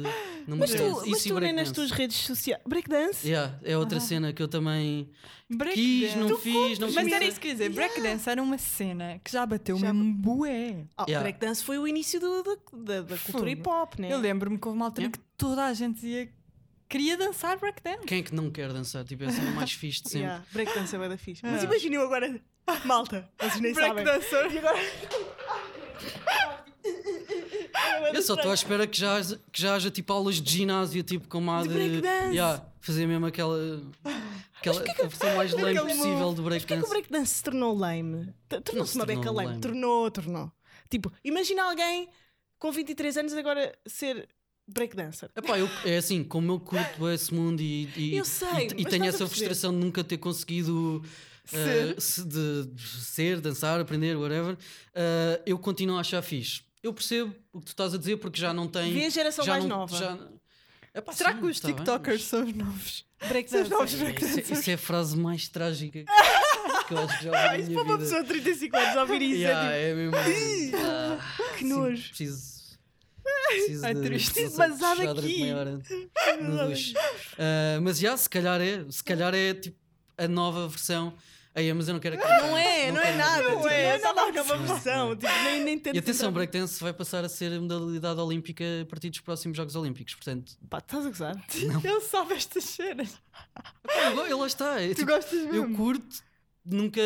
numa Mas tu, mas e tu nem nas tuas redes sociais. Breakdance? Yeah, é outra cena que eu também quis, Breakdance. não Tu fiz, não Mas fiz. era isso que eu ia dizer. Breakdance era uma cena que já bateu Já- mesmo bué. Oh, Yeah. Breakdance foi o início do- do- da, da cultura hip hop, né? Eu lembro-me que houve uma altura Yeah. que toda a gente ia... queria dançar breakdance. Quem é que não quer dançar? Tipo, é a cena mais fixe de sempre. Yeah, breakdance é bem da fixe. Mas Yeah. imaginem eu agora, malta, vocês nem sabem. Breakdancer. E agora. Eu só estou à espera que já, haja- que já haja tipo aulas de ginásio, tipo como há De de. breakdance. Yeah, fazer mesmo aquela. aquela a versão mais lame possível do Porquê que o breakdance. breakdance se tornou lame? Tornou-se se uma beca lame. lame. Tornou, tornou. Tipo, imagina alguém com 23 anos agora ser breakdancer. Epá, eu, é assim, como eu curto esse mundo e, e, Eu sei, e- e, tenho essa frustração de nunca ter conseguido eh, se- de, de ser, dançar, aprender, whatever, eh, eu continuo a achar fixe. Eu percebo o que tu estás a dizer porque já não tem. Vê a geração já mais não- nova. já- Epá, Será sim, que os tá bem, TikTokers são os novos? Breakdancer. São novos Isso, é- breakdancers. isso é a frase mais trágica que eu acho que já ouvi Ah, isso para uma pessoa de 35 anos ouvir isso Yeah, é é mesmo. ah, Que sim, nojo. Preciso. Preciso Ai, de, triste. não durante aqui. Ah, mas já, se calhar é. Se calhar é tipo a nova versão. Aí, mas eu não quero acreditar. Não é, não, é quero nada. Não é, não é uma Não, versão. não. Tipo, nem, nem tento E atenção, entrar- breakdance vai passar a ser a modalidade olímpica a partir dos próximos Jogos Olímpicos. Portanto, Pá, estás a gozar? Ele sabe estas cenas. eu, eu lá está. é Tu tipo, gostas eu mesmo? curto, nunca.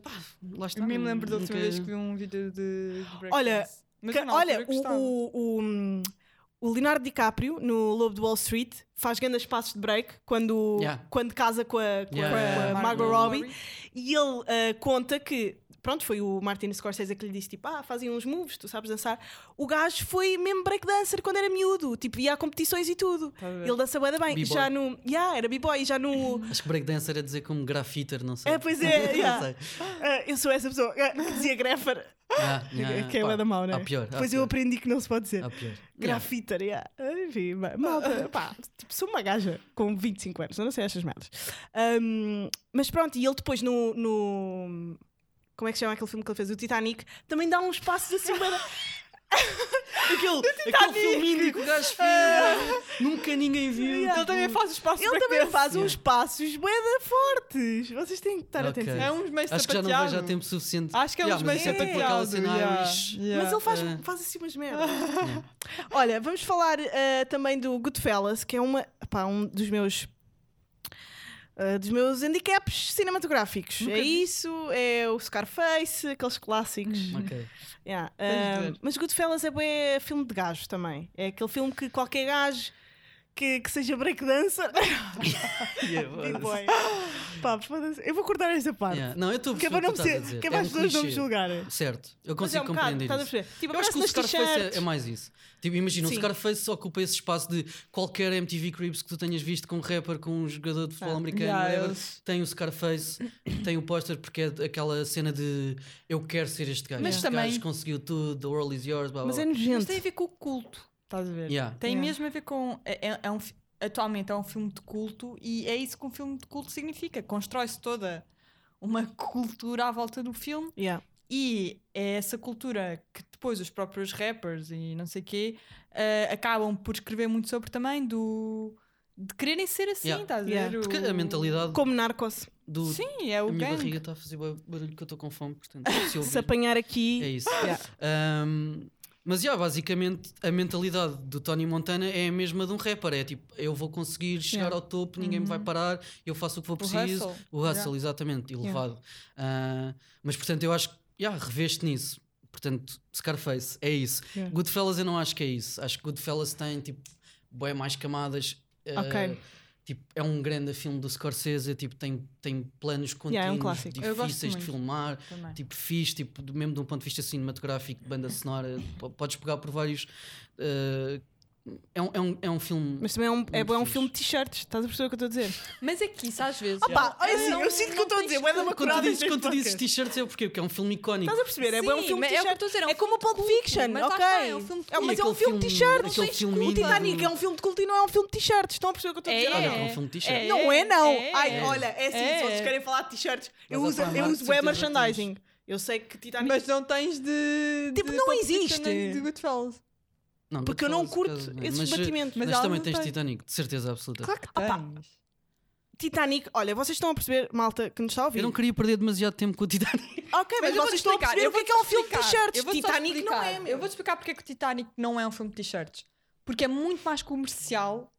Pá, lá está. Eu me lembro da última vez que vi um vídeo de, de breakdance. Olha, Mas Que- olha, o, o, o, hum, o Leonardo DiCaprio no Lobo de Wall Street faz grandes passos de break quando, Yeah. quando casa com a, com a- Yeah, com a yeah, yeah. Margot Margot Robbie Robbie. e ele ah, conta que. Pronto, foi o Martin Scorsese que lhe disse: tipo, ah, fazem uns moves, tu sabes dançar. O gajo foi mesmo breakdancer quando era miúdo, tipo, ia a competições e tudo. Ver? Ele dança bem. B-boy. Já no. Yeah, era b-boy, já no. Acho que breakdance era dizer como grafiter, não sei. É, pois é, Não yeah. sei. Ah, eu sou essa pessoa ah, que dizia graffer, Yeah, yeah, que é da mau, né? Há pior. há Depois eu pior, aprendi que não se pode dizer. há pior. Yeah. Grafiter, yeah. Enfim, ma- malta, pá, tipo, sou uma gaja com 25 anos, eu não sei estas merdas. Ahm, mas pronto, e ele depois no, no- Como é que se chama aquele filme que ele fez? O Titanic, também dá uns passos assim. Aquele, aquele filminho que o gajo fez. Nunca ninguém viu. Ele tipo, também faz os passos Ele também faz uns passos bué da fortes. Vocês têm que estar Ok. atentos. É uns meio Acho que já não vejo há tempo suficiente. Acho que é Yeah, uns meio é aquela sapateado. cena yeah, yeah. Mas ele faz, faz assim umas merdas. Olha, vamos falar eh, também do Goodfellas, que é uma, pá, um dos meus Uh, dos meus handicaps cinematográficos. É isso, é o Scarface, aqueles clássicos. Ok. Yeah. Uh, mas Goodfellas é bué filme de gajos também. É aquele filme que qualquer gajo que, que seja breakdancer. Big boy. Pá, foda-se. Eu vou cortar esta parte. Yeah. Não, eu estou a Que é para, não ser, dizer. que é É para as pessoas não me julgarem. Certo, eu Mas é consigo um bocado, compreender estás a isso. perceber? Tipo, Eu acho que o aparece nas Scarface é, t-shirts. é mais isso. Tipo, imagina, o Sim. Scarface ocupa esse espaço de qualquer MTV Cribs que tu tenhas visto com um rapper, com um jogador de futebol Ah, americano, Yeah, whatever. eles- tem o Scarface, tem o póster porque é aquela cena de eu quero ser este gajo. Mas este também- gajo conseguiu tudo, the world is yours, blá blá. Mas é blá. Mas nojento. tem a ver com o culto, estás a ver? Yeah. Tem Yeah. mesmo a ver com. É, é- é um, atualmente é um filme de culto e é isso que um filme de culto significa. Constrói-se toda uma cultura à volta do filme Yeah. e é essa cultura que depois os próprios rappers e não sei quê eh, acabam por escrever muito sobre também do. de quererem ser assim, Yeah. estás a Yeah. ver? Porque O- a mentalidade Como narcos. do. Sim, é o a minha barriga está a fazer barulho que eu estou com fome, portanto, se Se apanhar aqui. é isso. Yeah. Um, mas, yeah, basicamente, a mentalidade do Tony Montana é a mesma de um rapper. É tipo, eu vou conseguir chegar Yeah. ao topo, ninguém me vai parar, eu faço o que vou preciso. hustle. O hustle, Yeah. exatamente, elevado. Ah, mas, portanto, eu acho que, yeah, reveste nisso. Portanto, Scarface, é isso. Goodfellas eu não acho que é isso. Acho que Goodfellas tem, tipo, bem mais camadas. ah, Ok. Tipo, é um grande filme do Scorsese, tipo, tem, tem planos contínuos, Yeah, é um difíceis de filmar, Também. tipo fixe, tipo, mesmo de um ponto de vista cinematográfico, banda sonora, po- podes pegar por vários. eh, é, um, é, um, é um filme. Mas também é um, é, é um filme de t-shirts. Estás a perceber o que eu estou a dizer? Mas é que isso às vezes. Opa, olha assim, não- eu sinto que eu estou a dizer. quando tu curada dizes, quando tu dizes t-shirts é porque, porque é um filme icónico. Estás a perceber? É, um filme é t-shirts. dizer, é um É como o Pulp Fiction, ok. é um filme de É, mas é um filme t-shirts. filme O Titanic é um filme de culto e não é um filme de t-shirts. Estão a perceber o que eu estou a dizer? É, Olha, não? é um filme de t-shirt. É. Não é, não. É. Ai, olha, é assim, se É. vocês querem falar de t-shirts, eu uso, certeza merchandising. Eu sei que Titanic... Mas não tens de. Tipo, não existe. De Goodfellas. Não, Porque eu não curto acaso, esses mas, batimentos. Mas, Mas também tens tem. Titanic, de certeza absoluta. Claro que Opa, tens. Titanic, olha, vocês estão a perceber, malta, que nos está a ouvir. Eu não queria perder demasiado tempo com o Titanic. Ok, mas, eu vou-te vocês estão a explicar, perceber eu o que é que é um filme de t-shirts. Titanic não é, meu. Eu vou-te explicar porque é que o Titanic não é um filme de t-shirts. Porque é muito mais comercial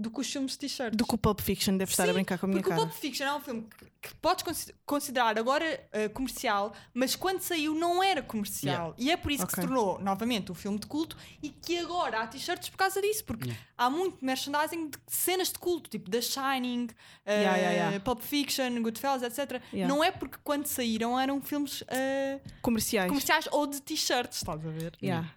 do que os filmes de t-shirts. Do que o Pulp Fiction deve estar a Sim, brincar com a minha porque cara. o Pulp Fiction é um filme que, que podes consi- considerar agora eh, comercial, mas quando saiu não era comercial. E é por isso que Ok. se tornou novamente um filme de culto e que agora há t-shirts por causa disso, porque Yeah. há muito merchandising de cenas de culto, tipo The Shining, eh, Yeah, yeah, yeah. Pulp Fiction, Goodfellas, etc. Yeah. Não é porque quando saíram eram filmes eh, Comerciais. comerciais ou de t-shirts, estás a ver? Yeah.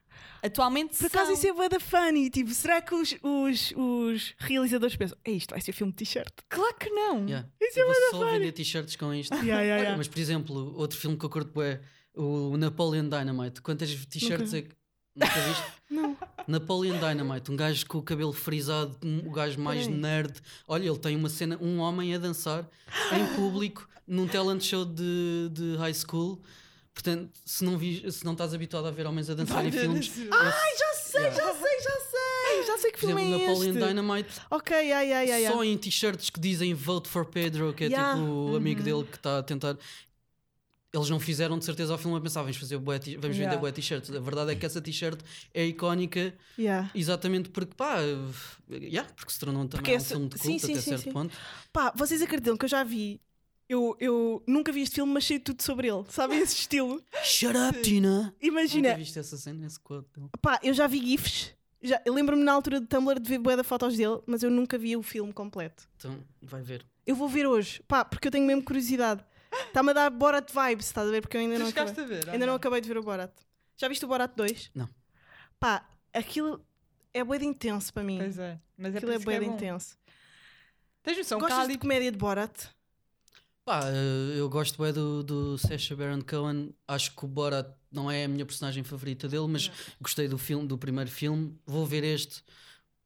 Atualmente Por acaso são. isso é bué da funny. Tipo, será que os, os, os realizadores pensam é isto vai ser filme de t-shirt? Claro que não. Yeah. Isso é eu vou bué da só funny. vender t-shirts com isto. Yeah, yeah, yeah. Mas, por exemplo, outro filme que eu curto é o Napoleon Dynamite. Quantas t-shirts é que. Nunca viste? Não. Napoleon Dynamite, um gajo com o cabelo frisado, um- o gajo mais Peraí. nerd. Olha, ele tem uma cena, um homem a dançar em público num talent show de, de high school. Portanto, se não, vi, se não estás habituado a ver homens a dançar em filmes, Ai, já sei, Yeah. já sei, já sei. Já sei que por filme exemplo, é Napoleon este. Dynamite, Ok, ai, ai, ai, só em t-shirts que dizem Vote for Pedro, que é Yeah. tipo o amigo Uhum. dele que está a tentar. Eles não fizeram de certeza ao filme a pensar, vamos, fazer bué vamos Yeah. vender bué t-shirts. A verdade é que essa t-shirt é icónica Yeah. exatamente porque, pá, yeah, porque se tornou também Porque um essa- filme de sim, culto sim, até sim, certo sim. ponto. Pá, vocês acreditam que eu já vi. Eu, eu nunca vi este filme, mas sei tudo sobre ele. Sabem esse estilo? Shut up, Tina! Imagina, Nunca viste essa cena, esse quote dele? pá, eu já vi GIFs. Já, eu lembro-me na altura de Tumblr de ver bué de fotos dele, mas eu nunca vi o filme completo. Então, vai ver. Eu vou ver hoje, pá, porque eu tenho mesmo curiosidade. Está-me a dar Borat vibes, estás a ver? Porque eu ainda não chegaste acabei. a ver? Ainda não acabei de ver o Borat. Já viste o Borat 2? Não. Pá, aquilo é bué de intenso para mim. Pois é. Mas é aquilo é bué de é intenso. Tens noção Gostas de comédia de Borat? Pá, eh, eu gosto bem do, do Sacha Baron Cohen. Acho que o Borat não é a minha personagem favorita dele, mas gostei do filme, do primeiro filme. Vou ver este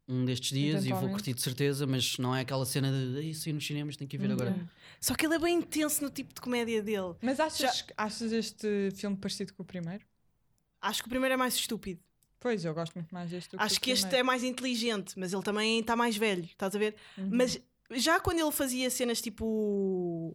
um destes dias e vou curtir de certeza, mas não é aquela cena de isso aí nos cinemas, tem que ir ver agora. Só que ele é bem intenso no tipo de comédia dele. Mas achas, achas este filme parecido com o primeiro? Acho que o primeiro é mais estúpido. Pois, eu gosto muito mais deste do que Acho do que este é mais inteligente, mas ele também está mais velho, estás a ver? Uhum. Mas já quando ele fazia cenas tipo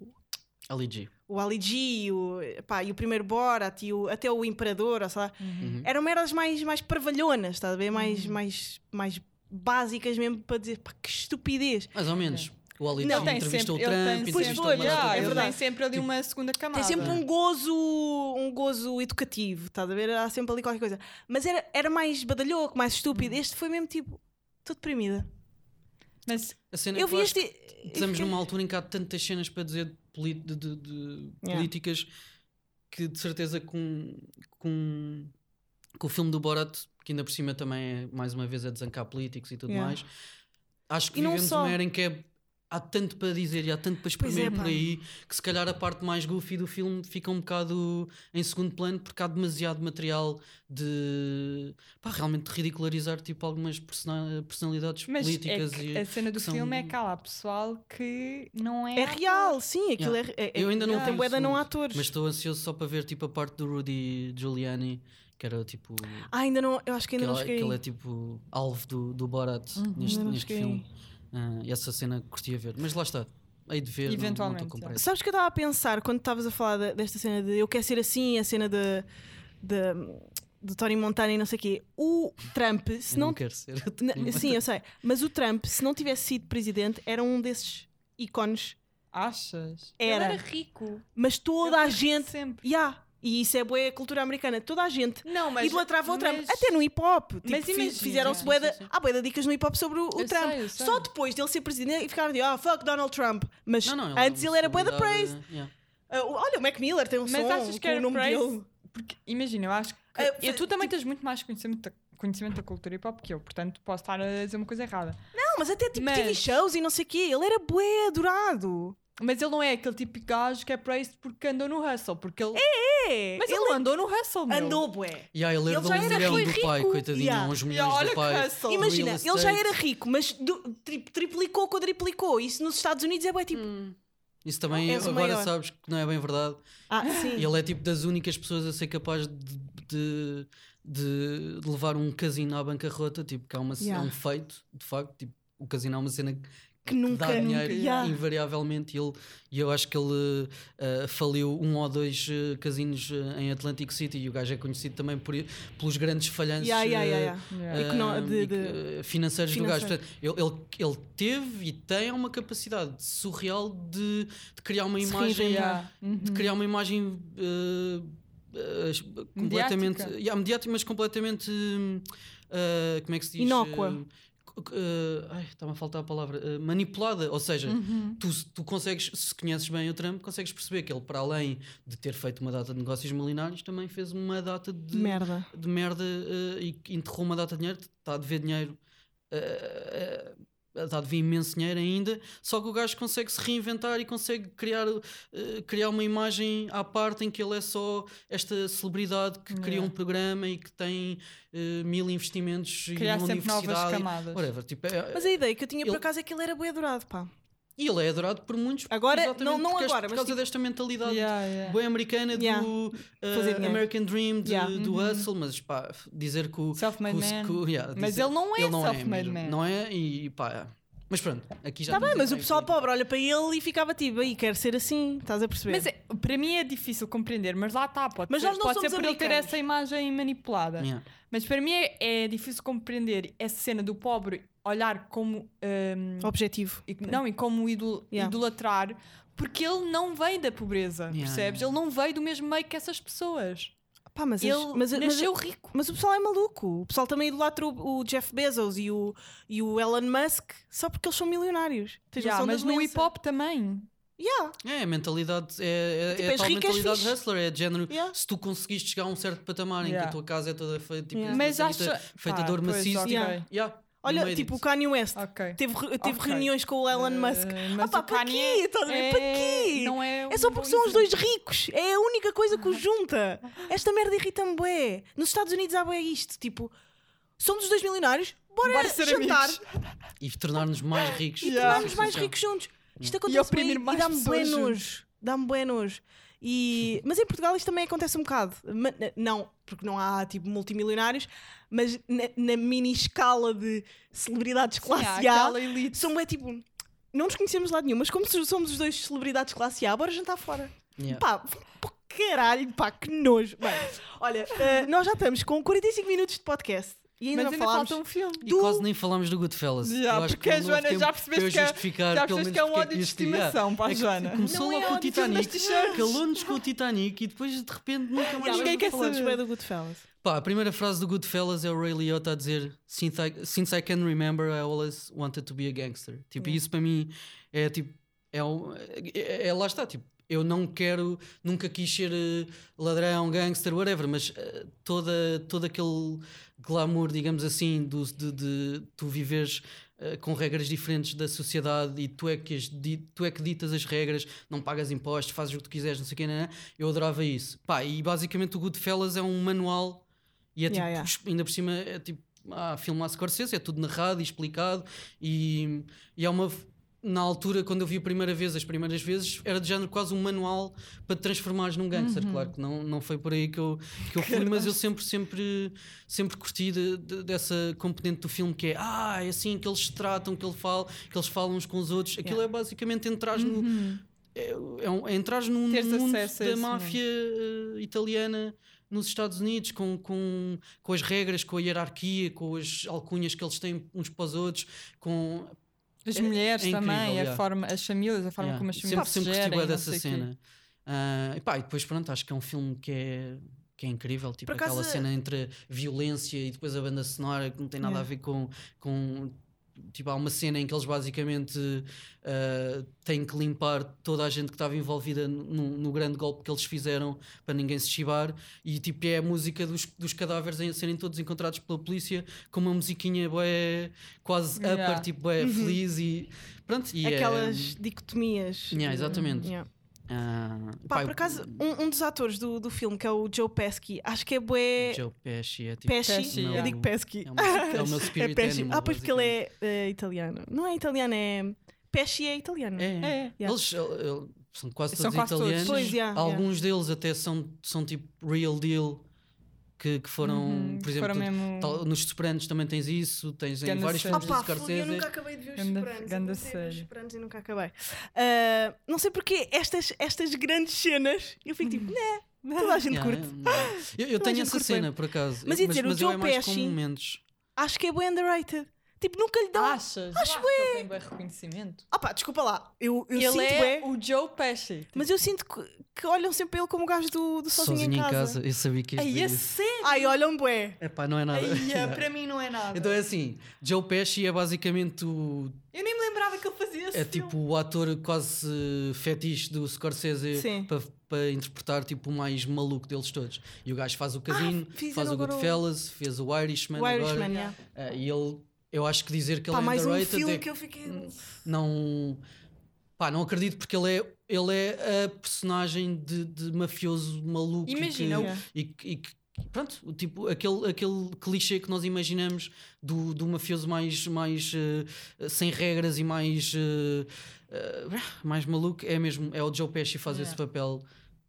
Ali G. o Ali G, o, pá, e o primeiro Borat, e o, até o Imperador, ou sei lá, Uhum. Uhum. eram merdas mais, mais parvalhonas, estás a ver? Mais, mais, mais básicas mesmo para dizer, pá, que estupidez. Mais ou menos. O Ali Não, G tem entrevistou sempre, o ele Trump, tem entrevistou sempre, data yeah, de ele tem sempre ali Tipo, uma segunda camada. Tem sempre um gozo, um gozo educativo, estás a ver? Há sempre ali qualquer coisa. Mas era, era mais badalhoco, mais estúpido. Este foi mesmo tipo, estou deprimida. Mas A cena Eu é que vi eu este. que estamos numa altura em que há tantas cenas para dizer de, de- de- de Yeah. políticas que de certeza com, com, com o filme do Borat, que ainda por cima também é mais uma vez a desancar políticos e tudo Yeah. mais, acho que E vivemos só. uma era em que é- há tanto para dizer e há tanto para Pois é, exprimir por aí que se calhar a parte mais goofy do filme fica um bocado em segundo plano porque há demasiado material de pá, realmente ridicularizar tipo algumas persona- personalidades Mas é políticas que e a cena do que são- filme é que há lá pessoal que não é. É ator. real, sim, aquilo Yeah. é, é. Eu ainda não tem vi o bué de não segundo, atores. Mas estou ansioso só para ver tipo a parte do Rudy Giuliani, que era tipo. Ah, ainda não, eu acho que que, ainda não ele, cheguei. que ele é tipo alvo do, do Borat Uhum. neste, não neste filme. E essa cena curtia ver. Mas lá está. Hei de ver. não- Eventualmente, Não estou com já. pressa. Sabes que eu estava a pensar quando estavas a falar de- desta cena de eu quero ser assim, a cena de, de, de Tony Montana e não sei o quê. O Trump, se Eu não, não. quero ser. Sim, eu sei. Mas o Trump, se não tivesse sido presidente, era um desses ícones. Achas? Era. Ele era rico. Mas toda Ele a gente. Sempre. Yeah. E isso é boa cultura americana. Toda a gente Não, mas. idolatrava o Trump. mas- Até no hip hop. Tipo. Fizeram-se bué. Há bué de dicas no hip hop sobre o, o Trump. sei, sei. Só depois dele ser presidente e ficaram de ah, fuck Donald Trump. Mas Não, não, antes ele era bué da praise. yeah. Ah, olha, o Mac Miller tem um Mas som achas que com era o nome praise? dele. Porque, imagina, eu acho que. É, eu- tu também tens muito mais conhecimento da, conhecimento da cultura hip hop que eu, portanto posso estar a dizer uma coisa errada. Não, mas até tipo Mas- TV shows e não sei o quê. Ele era bué adorado. Mas ele não é aquele típico gajo que é praised porque andou no hustle. Porque ele. É. Mas ele, não andou no hustle, meu. andou bué. Yeah, ele Ele já um era milhão foi do pai, rico. coitadinho, Yeah. uns milhões Yeah, olha do pai. hustle. Imagina, ele já era rico, mas du- tri- triplicou, quadriplicou. Isso nos Estados Unidos é bué tipo. Hum. Isso também o agora maior. sabes que não é bem verdade. Ah, sim. Ele é tipo das únicas pessoas a ser capaz de, de, de- de levar um casino à bancarrota, tipo, que é, uma, Yeah. é um feito, de facto, tipo, o casino é uma cena que nunca. dá dinheiro nunca yeah. invariavelmente ele, e eu acho que ele eh, faliu um ou dois eh, casinos eh, em Atlantic City e o gajo é conhecido também por, pelos grandes falhanços Yeah, yeah, de- de- financeiros do gajo. financeiro. Portanto, ele, ele, ele teve e tem uma capacidade surreal de, de criar uma imagem de Uhum. criar uma imagem uh, uh, completamente Mediática. yeah, mediática, mas completamente uh, como é que se diz? Inócua. Uh, uh, está-me a faltar a palavra uh, manipulada, ou seja, Uhum. tu, tu consegues, se conheces bem o Trump, consegues perceber que ele, para além de ter feito uma data de negócios milionários, também fez uma data de, Merda. de merda uh, e enterrou uma data de dinheiro, está a dever dinheiro. uh, uh, Está a dever imenso dinheiro ainda, só que o gajo consegue se reinventar e consegue criar, uh, criar uma imagem à parte em que ele é só esta celebridade que cria Yeah. um programa e que tem uh, mil investimentos e Criar uma sempre novas e- camadas. Whatever, tipo, é- Mas a ideia que eu tinha por Ele- acaso é que ele era bué adorado, pá. E ele é adorado por muitos. Agora, não- não porque este- agora, por mas causa tipo- desta mentalidade Yeah, yeah. bem americana Yeah. do uh, Fazer dinheiro. American Dream, de- Yeah. do Uhum. hustle, mas pá, dizer que o. Self-made man. que yeah, Mas dizer- ele não é ele não é self-made mesmo. man. Não é, e pá. Mas pronto, aqui já Está Tá bem, estamos a mas o pessoal pobre olha para ele e ficava tipo, aí quer ser assim, estás a perceber? Mas é- para mim é difícil compreender, mas lá está, pode Mas ser, nós não pode ser somos por ele ter essa imagem manipulada. Yeah. Mas para mim é, é difícil compreender essa cena do pobre olhar como. hum, Objetivo. e- não, e como idol- Yeah. idolatrar, porque ele não veio da pobreza, Yeah, percebes? yeah. Ele não veio do mesmo meio que essas pessoas. Pá, mas, as- ele mas, mas- nasceu rico. mas o pessoal é maluco. O pessoal também idolatra o, o Jeff Bezos e o, e o Elon Musk só porque eles são milionários. Yeah, mas no hip hop também. Yeah. É, a mentalidade é, é, Tipo, é tal mentalidade fixe. hustler, é de género. Yeah. Se tu conseguiste chegar a um certo patamar em que Yeah. a tua casa é toda feita, tipo, Yeah. Mas acha. feita Pá, de ouro maciço, ok. Yeah. Olha, tipo o. Kanye West. Ok. Teve, teve Ok. reuniões com o Elon Musk. Eh, Ah mas pá, o para quê? Estás a ver? Para quê? Não é, É só um porque são os dois ricos. É a única coisa que os junta. Esta merda irrita-me bué. Nos Estados Unidos há bué isto. Tipo, somos os dois milionários, bora, Bora ser jantar amigos. E tornar-nos mais ricos. e Yeah. tornarmos mais ricos juntos. Isto acontece oprimir bué mais e dá-me bué nojo. Dá-me bué nojo. E, mas em Portugal isto também acontece um bocado. Não, porque não há tipo multimilionários, mas na, na mini escala de celebridades Sim, há classe A, elite. são é tipo. Não nos conhecemos de lado nenhum, mas como somos os dois celebridades classe A, bora jantar fora. Yeah. Pá, caralho, pá, que nojo. Bem, olha, eh, nós já estamos com 45 minutos de podcast E ainda Mas ainda falámos. falta um filme. E quase nem falámos do Goodfellas. Acho porque que a Joana já percebeste que é- justificar, já percebeste que é um ódio de estimação para a É que Joana. Começou Não logo é com o Titanic, calou-nos com o Titanic e depois de repente nunca mais ninguém quer saber. bem do Goodfellas. Pá, a primeira frase do Goodfellas é o Ray Liotta a dizer Since I, since I can remember, I always wanted to be a gangster. Tipo, Yeah. isso para mim é tipo, é, um- é, é- lá está, tipo, eu não quero, nunca quis ser eh, ladrão, gangster, whatever, mas eh, toda, todo aquele glamour, digamos assim, do, de, de tu viveres eh, com regras diferentes da sociedade e tu é, que as tu é que ditas as regras, não pagas impostos, fazes o que tu quiseres, não sei o que, eu adorava isso. Pá, e basicamente o Goodfellas é um manual e é Yeah, tipo, yeah. es- ainda por cima, é tipo, ah, filme a Scorsese, é tudo narrado e explicado e, e é uma. Na altura, quando eu vi a primeira vez, as primeiras vezes, era de género quase um manual para te transformares num gangster. Claro que não, não foi por aí que eu, que eu fui, mas eu sempre, sempre, sempre curti de- de- dessa componente do filme que é ah, é assim que eles se tratam, que, ele fala, que eles falam uns com os outros. Aquilo Yeah. é basicamente entrar no. É, é, um, é entrares num mundo da máfia eh, italiana nos Estados Unidos, com, com, com as regras, com a hierarquia, com as alcunhas que eles têm uns para os outros, com As É- mulheres é incrível, também, a yeah. forma, as famílias, a forma Yeah, como as sempre, famílias se sempre gerem, dessa cena. Ah, e, pá, e depois pronto, acho que é um filme que é, que é incrível, tipo Por aquela cena entre violência e depois a banda sonora que não tem nada Yeah. a ver com, com tipo, há uma cena em que eles basicamente ah, têm que limpar toda a gente que estava envolvida no, no grande golpe que eles fizeram para ninguém se chibar e tipo é a música dos, dos cadáveres a serem todos encontrados pela polícia com uma musiquinha bué, quase Yeah. upper, tipo bué feliz e pronto, e é- Aquelas dicotomias. Yeah, exatamente. Yeah. Ah, Pá, pá, por acaso, um, um dos atores do, do filme, que é o Joe Pesci, acho que é bué. Joe Pesci é tipo. Pesci, Pesci, eu yeah. digo Pesci. É o meu, é o meu É spirit Pesci. animal. Ah, pois porque ele é eh, italiano. Não é italiano, é. Pesci é italiano. É, É. Yeah. Eles, ele- ele- são quase São todos quase todos. italianos. Pois, yeah, Alguns deles até são, são tipo real deal. Que, que foram, Uhum, por exemplo, foram mesmo- tal- nos Sopranos também tens isso, tens em Ganda vários série. filmes do pá, eu Scorsese. nunca acabei de ver os Ganda- Sopranos. eu ganda os. Sopranos e nunca acabei. Ah, não sei porque estas, estas grandes cenas, eu fico tipo, né, toda a gente Yeah, curte. é, eu, eu tenho essa cena, por acaso. Mas Eu- ia dizer, o mas eu Joe é mais com Pesci- momentos. Acho que é bem underrated. Tipo, nunca lhe dão. Achas? Acho que ele tem bem reconhecimento. Ah pá, desculpa lá. Eu, eu ele sinto é o Joe Pesci. mas eu sinto que, que olham sempre para ele como o gajo do, do Sozinho, em Casa. eu sabia que Aí dizer é sério? Ai, olham bué. Epá, não é nada. Ai, é, para mim não é nada. Então é assim, Joe Pesci é basicamente o Eu nem me lembrava que ele fazia esse É filme. tipo o ator quase fetiche do Scorsese Sim. para para interpretar tipo o mais maluco deles todos. E o gajo faz o Casino, fizeram faz o agora o- Goodfellas, fez o Irishman, O agora. Irishman, yeah. Eh, e ele, eu acho que dizer que ele Pá, é mais um underrated filme é que eu fiquei. não. Pá, não acredito porque ele é, ele é a personagem de, de mafioso maluco e Imagina, e, que- e que- pronto, tipo, aquele, aquele clichê que nós imaginamos do, do mafioso mais, mais eh, sem regras e mais, eh, eh, mais maluco é mesmo, é o Joe Pesci faz Yeah. esse papel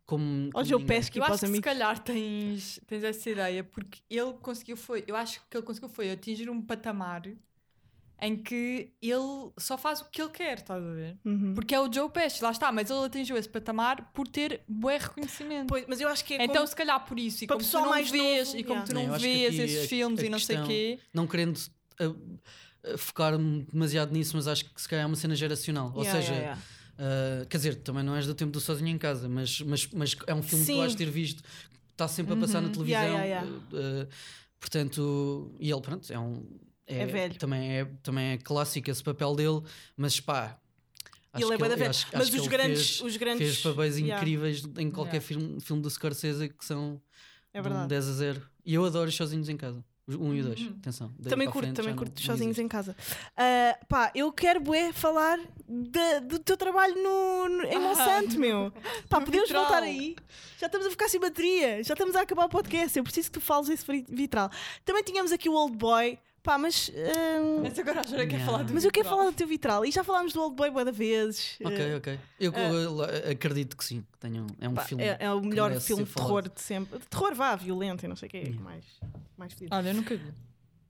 como. Ó, como Joe ninguém. Pesci Eu para acho que se amigos. calhar tens, tens essa ideia porque ele conseguiu foi, eu acho que ele conseguiu foi atingir um patamar em que ele só faz o que ele quer, estás a ver? Uhum. Porque é o Joe Pesci, lá está, mas ele atingiu esse patamar por ter bué reconhecimento. Pois, mas eu acho que é então, como- se calhar por isso, e para como tu não mais vês, novo, e como yeah. tu Não, não, eu que vês esses a- filmes a e não sei o questão- quê, Não querendo ah, ah, focar-me demasiado nisso, mas acho que se calhar é uma cena geracional. Ou Yeah, seja, yeah, Uh, quer dizer, também não és do tempo do Sozinho em Casa, mas, mas, mas é um filme que Sim. tu vais ter visto, está sempre a passar na Uhum. televisão. Yeah, yeah, uh, uh, portanto, e ele, pronto, é um. É velho. Também é, também é clássico esse papel dele, mas pá. acho Ele é que bué da velho. acho- Mas acho que os grandes, fez, os grandes. fez papéis yeah, incríveis em qualquer Yeah. filme, filme do Scorsese que são É de um verdade. 10 a 0. E eu adoro os Sozinhos em Casa. 1 e o 2. Uhum. Atenção. Também curto, frente também curto sozinhos em casa. Ah, pá, eu quero bué falar da- do teu trabalho no, no- em Monsanto, meu. Pá, podemos vitral. voltar aí? Já estamos a ficar sem bateria, já estamos a acabar o podcast. Eu preciso que tu fales esse vitral. Também tínhamos aqui o Old Boy, pá, mas. ah, mas agora a Jura quer falar do mas eu quero falar do teu vitral. E já falámos do Old Boy da vezes. Ok, Ah, ok. Eu, eu acredito que sim. que tenham, é um pá, filme. é, é o melhor filme de terror de sempre. De terror, vá, violento e não sei o que. Yeah. Mais, mais fedido. Olha, eu nunca vi.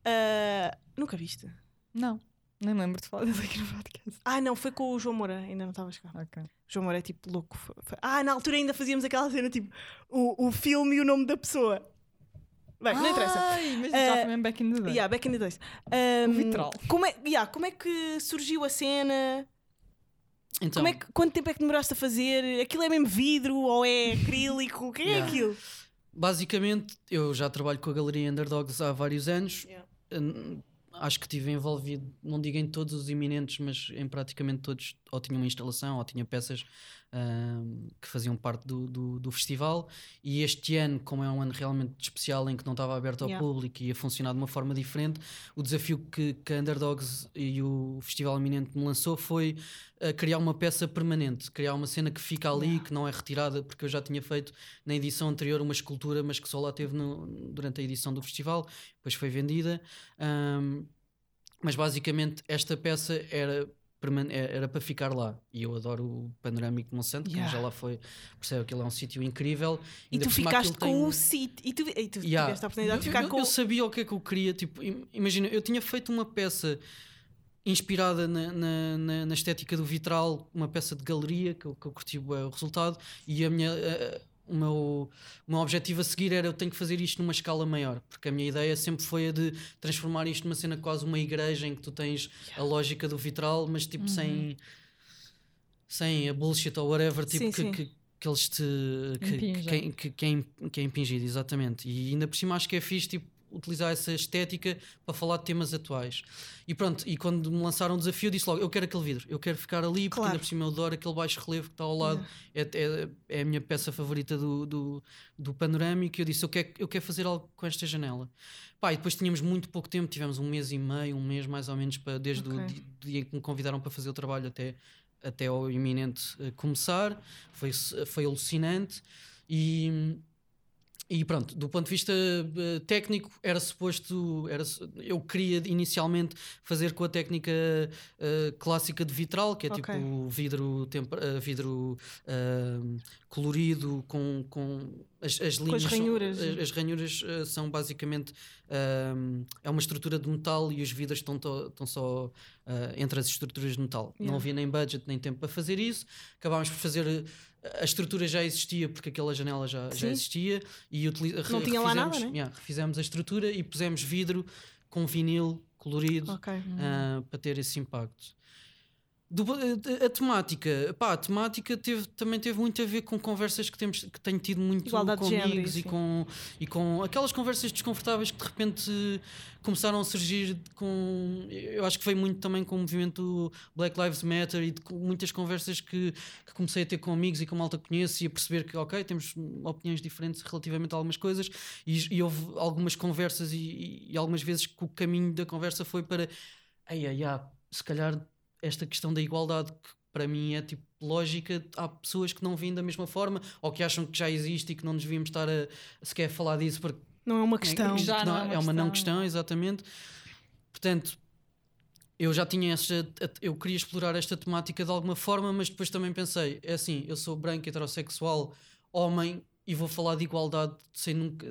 Ah, nunca viste? Não, nem me lembro de falar dele aqui no podcast. Ah, não, foi com o João Moura, ainda não estavas cá. Ok. O João Moura é tipo louco. Ah, na altura ainda fazíamos aquela cena tipo o, o filme e o nome da pessoa. Bem, não interessa. Ai, mas já foi mesmo back in the day. Yeah, back in the days. Um, O vitral. Como é, yeah, como é que surgiu a cena? Então, Como é que, quanto tempo é que demoraste a fazer? Aquilo é mesmo vidro ou é acrílico? O que é Yeah. aquilo? basicamente, eu já trabalho com a Galeria Underdogs há vários anos. Yeah. Hum, Acho que estive envolvido, não digo em todos os iminentes, mas em praticamente todos, ou tinha uma instalação, ou tinha peças hum, que faziam parte do, do, do festival. E este ano, como é um ano realmente especial em que não estava aberto ao Yeah. público e ia funcionar de uma forma diferente, o desafio que, que a Underdogs e o Festival Iminente me lançou foi uh, criar uma peça permanente, criar uma cena que fica ali, Yeah. que não é retirada, porque eu já tinha feito na edição anterior uma escultura, mas que só lá teve no- durante a edição do festival, depois foi vendida. Um, mas basicamente esta peça era era para ficar lá e eu adoro o panorâmico de Monsanto Yeah. já lá foi percebe que ele é um sítio incrível E tu ficaste com tem- o sítio. E tu, e tu Yeah. tiveste a oportunidade de Eu- ficar eu, com eu sabia o que é que eu queria tipo, im- imagina, eu tinha feito uma peça inspirada na, na, na- na estética do vitral, uma peça de galeria que eu, que eu curti o resultado e a minha a- o meu, o meu objetivo a seguir era eu tenho que fazer isto numa escala maior, porque a minha ideia sempre foi a de transformar isto numa cena quase uma igreja em que tu tens a lógica do vitral, mas tipo sem sem a bullshit ou whatever tipo Sim, que, sim. que, que eles te que, que, que, é que é impingido, exatamente. E ainda por cima acho que é fixe tipo, utilizar essa estética para falar de temas atuais. E pronto, e quando me lançaram o desafio, disse logo: eu quero aquele vidro, eu quero ficar ali, porque Claro. ainda por cima eu adoro aquele baixo relevo que está ao lado, é, é, é a minha peça favorita do, do, do panorâmico. E eu disse: eu quero, eu quero fazer algo com esta janela. Pá, e depois tínhamos muito pouco tempo, tivemos um mês e meio, um mês mais ou menos, para, desde Ok. o di- dia em que me convidaram para fazer o trabalho até, até ao iminente eh, começar. Foi, foi alucinante. E, e pronto, do ponto de vista eh, técnico, era suposto. Era, eu queria inicialmente fazer com a técnica eh, clássica de vitral, que é Ok. tipo vidro, temper- eh, vidro eh, colorido com, com as, as linhas. são- ranhuras. as, as ranhuras são basicamente. é uma estrutura de metal e os vidros estão, estão só entre as estruturas de metal. Yeah. Não havia nem budget nem tempo para fazer isso. Acabámos por fazer. A estrutura já existia porque aquela janela já, já existia e utili- Não tinha lá nada, refizemos- né? yeah, refizemos a estrutura e pusemos vidro com vinil colorido Ok. ah, para ter esse impacto. Do- a, a temática, pá, a temática teve, também teve muito a ver com conversas que, temos, que tenho tido muito Igualdade com género, amigos e com, e com aquelas conversas desconfortáveis que de repente começaram a surgir com. Eu acho que veio muito também com o movimento Black Lives Matter e de muitas conversas que, que comecei a ter com amigos e com malta que conheço e a perceber que, ok, temos opiniões diferentes relativamente a algumas coisas e, e houve algumas conversas e, e- e algumas vezes que o caminho da conversa foi para. Ai, ai, ai, se calhar esta questão da igualdade que para mim é tipo lógica, há pessoas que não veem da mesma forma ou que acham que já existe e que não nos devíamos estar a, a sequer falar disso porque Não é uma questão. Já que não é uma é uma não questão. exatamente. Portanto, eu já tinha essa. Eu queria explorar esta temática de alguma forma, mas depois também pensei: é assim, eu sou branco, heterossexual, homem e vou falar de igualdade sem nunca.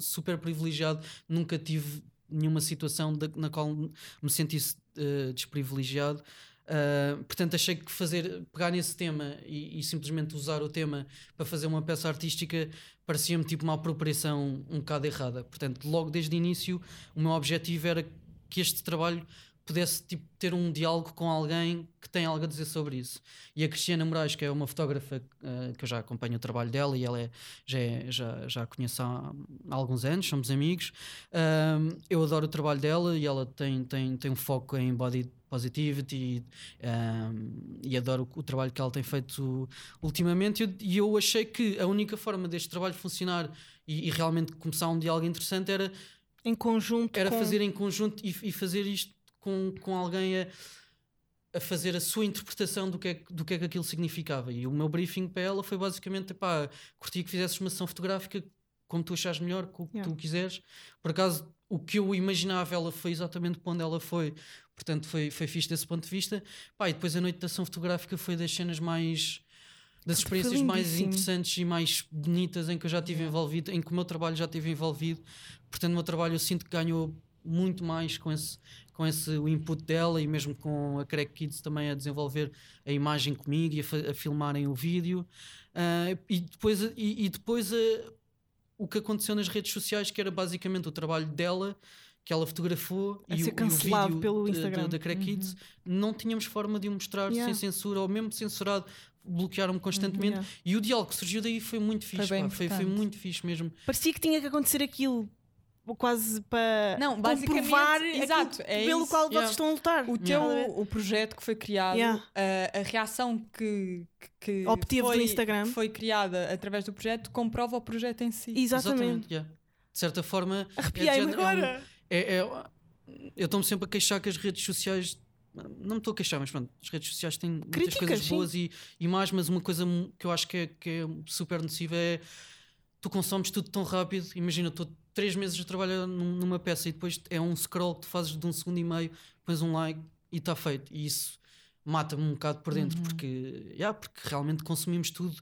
super privilegiado, nunca tive nenhuma situação da- na qual me sentisse eh, desprivilegiado. Uh, portanto, achei que fazer, pegar nesse tema e, e simplesmente usar o tema para fazer uma peça artística parecia-me tipo uma apropriação um bocado errada. Portanto, logo desde o início, o meu objetivo era que este trabalho pudesse tipo, ter um diálogo com alguém que tem algo a dizer sobre isso. E a Cristiana Moraes, que é uma fotógrafa uh, que eu já acompanho o trabalho dela e ela é, já, é, já, já a conheço há, há alguns anos, somos amigos. Um, eu adoro o trabalho dela e ela tem, tem, tem um foco em body positivity um, e adoro o, o trabalho que ela tem feito ultimamente. E eu, eu achei que a única forma deste trabalho funcionar e, e realmente começar um diálogo interessante era Em conjunto. era com... fazer em conjunto e, e fazer isto com, com alguém a, a fazer a sua interpretação do que, é, que- do que é que aquilo significava. E o meu briefing para ela foi basicamente: pá, curti que fizesses uma sessão fotográfica como tu achares melhor, com o que Yeah. tu quiseres. Por acaso, o que eu imaginava, ela foi exatamente para onde ela foi. Portanto, foi, foi fixe desse ponto de vista. Pá, e depois a noite da ação fotográfica foi das cenas mais. das Foi experiências mais interessantes e mais bonitas em que eu já estive envolvido, em que o meu trabalho já estive envolvido. Portanto, o meu trabalho eu sinto que ganhou muito mais com esse, com esse o input dela e mesmo com a Crack Kids também a desenvolver a imagem comigo e a, a filmarem o vídeo. Ah, e depois, e, e depois a, o que aconteceu nas redes sociais, que era basicamente o trabalho dela que ela fotografou A e, ser o, e o vídeo pelo da- Instagram. da, da Crack Kids, não tínhamos forma de o mostrar Yeah. sem censura, ou mesmo censurado, bloquearam-me constantemente. Yeah. E o diálogo que surgiu daí foi muito fixe, bem pá, foi, foi muito fixe mesmo. Parecia que tinha que acontecer aquilo. Quase para Não, basicamente, comprovar exato, é pelo isso. qual vocês Yeah. estão a lutar. O teu Yeah. o projeto que foi criado, Yeah. a, a reação que, que, que Obteve do foi, Instagram. que foi criada através do projeto comprova o projeto em si. Exatamente. yeah. De certa forma, é Arrepiei-me é agora. é- é- eu estou-me sempre a queixar que as redes sociais. Não me estou a queixar, mas pronto, as redes sociais têm muitas coisas sim. boas e, e mais, mas uma coisa que eu acho que é, que é super nociva é tu consomes tudo tão rápido. Imagina, estou três meses trabalhar num- numa peça e depois é um scroll que tu fazes de um segundo e meio, pões um like e está feito. E isso mata-me um bocado por Uhum. dentro, porque, yeah, porque realmente consumimos tudo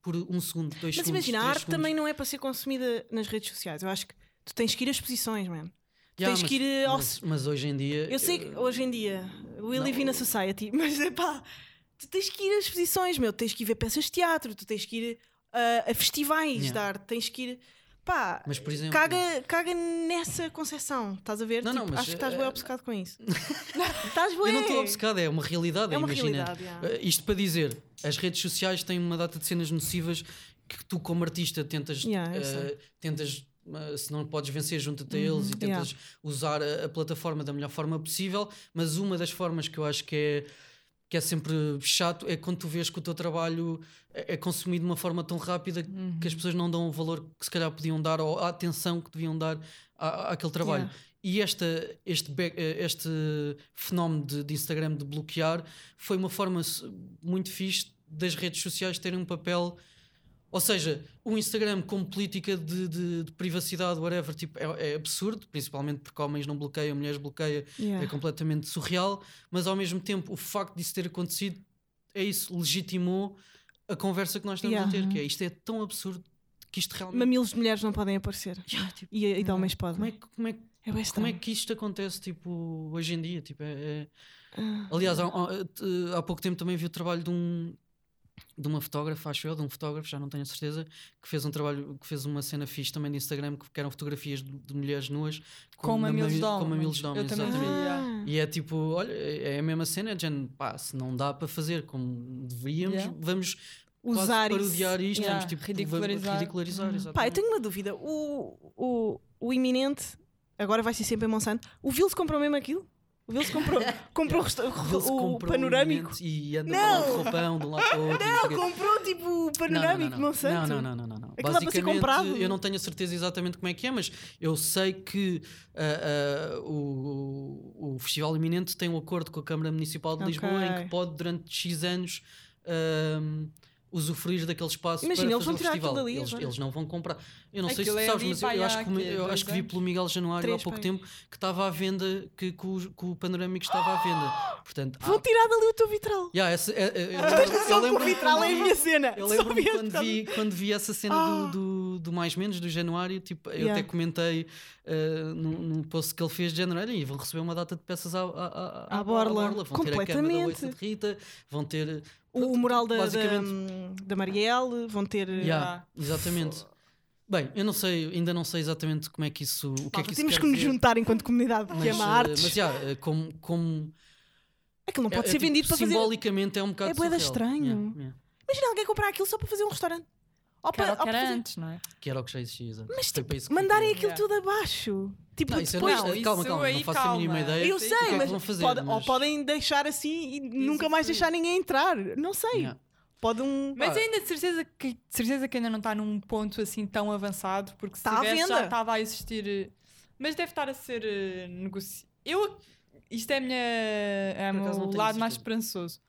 por um segundo, dois Mas segundos. imagina, a arte segundos. também não é para ser consumida nas redes sociais. Eu acho que tu tens que ir às exposições, mano. Yeah, tens mas, que ir ao- mas, mas hoje em dia. Eu sei que eh, hoje em dia we live in a society, mas pá, tu tens que ir às exposições, meu, tens que ir ver peças de teatro, tu tens que ir ah, a festivais Yeah. de arte, tens que ir. Pá, Mas, por exemplo. caga, caga nessa concepção, estás a ver? Não, não, Tipo, mas, acho que estás eh, bem obcecado com isso. estás bem. Eu não estou obcecado, é uma realidade. É uma imagina. realidade, yeah. Eh, isto para dizer, as redes sociais têm uma data de cenas nocivas que tu, como artista, tentas. Yeah, sei. tentas se não podes vencer, junta-te a eles e Uhum, yeah. tentas usar a, a plataforma da melhor forma possível. Mas uma das formas que eu acho que é, que é sempre chato é quando tu vês que o teu trabalho é, é consumido de uma forma tão rápida Uhum. que as pessoas não dão o valor que se calhar podiam dar ou a atenção que deviam dar à, àquele trabalho. Yeah. E esta, este, eh, este fenómeno de, de Instagram de bloquear foi uma forma muito fixe das redes sociais terem um papel. Ou seja, o Instagram como política de, de- de privacidade, whatever, tipo, é, é absurdo, principalmente porque homens não bloqueiam, mulheres bloqueiam, Yeah. é completamente surreal, mas ao mesmo tempo o facto disso ter acontecido é isso, legitimou a conversa que nós estamos Yeah. a ter, que é isto é tão absurdo que isto realmente. Mamilos de mulheres não podem aparecer. Yeah, tipo, E, e de homens como, podem. é, como, é, que- É bem como é que isto acontece tipo, hoje em dia? Tipo, é- é- Ah. Aliás, há- há pouco tempo também vi o trabalho de um de uma fotógrafa, acho eu, de um fotógrafo, já não tenho a certeza, que fez um trabalho, que fez uma cena fixe também de Instagram, que eram fotografias de, de mulheres nuas Com mamilos mami- de com homens. mamilos de Eu homens, também exatamente. yeah. Ah. E é tipo, olha, é é a mesma cena, é de género, pá, se não dá para fazer como deveríamos, Yeah. vamos Usar quase isso. parodiar isto, Yeah, vamos tipo ridicularizar. vamos ridicularizar, Uhum. Pá, eu tenho uma dúvida. O, o, o iminente, agora vai ser sempre em Monsanto. O Vils comprou mesmo aquilo? O Vils comprou, comprou o, o- o panorâmico. E anda Não! com um roupão de um lado para o outro. não. Comprou tipo o panorâmico de Monsanto. Não, não, não, não, não. Aquilo dá para ser Basicamente, comprado. eu não tenho a certeza exatamente como é que é, mas eu sei que ah, ah, o, o Festival Iminente tem um acordo com a Câmara Municipal de. Lisboa em que pode, durante X anos, ahm, usufruir daquele espaço Imagina, para eles fazer vão o tirar festival. aquilo dali eles, eles não vão comprar. Eu não sei se Aquilo tu é sabes, mas eu, eu acho que, eu acho que vi pelo Miguel Januário há pouco tempo que estava à venda, que, que o, que o Panorâmico estava à venda. Portanto, Vão há- tirar dali o teu vitral. Yeah, essa- é- é- eu lembro- eu que o vitral é a minha cena. eu a quando vi, quando vi essa cena Ah. do, do, do Mais Menos, do Januário, tipo, eu Yeah. até comentei uh, num, post que ele fez de Januário e vão receber uma data de peças à, à, à, À borla. Vão ter a cama da de Rita, vão ter. O, o mural da, da, Basicamente- da Marielle, vão ter. Yeah, exatamente. Bem, eu não sei, ainda não sei exatamente como é que isso. O que é Malta, que temos que nos dizer, juntar enquanto comunidade que Mas, ama uh, artes. mas yeah, uh, como, como Aquilo não pode é- é ser tipo, vendido para fazer. simbolicamente é um bocado É surreal. estranho. Yeah, yeah. Imagina alguém comprar aquilo só para fazer um restaurante. Ou Que era que ou antes, não é? Que era o que já existia. Mas tipo, isso que mandarem aquilo Yeah. tudo abaixo. Tipo, Não, isso é depois. não, Não, calma, isso calma, aí não faço a mínima calma. ideia. Eu que é sei, que mas, vão fazer, pode- ou mas- podem deixar assim e nunca mais deixar ninguém entrar. Não sei. Yeah. Pode um. Mas ainda de certeza, que, de certeza que ainda não está num ponto assim tão avançado, porque se Está à tivesse venda. já estava a existir. eh, Mas deve estar a ser eh, negociado. Eu. Isto é, a minha, é o meu lado mais esperançoso.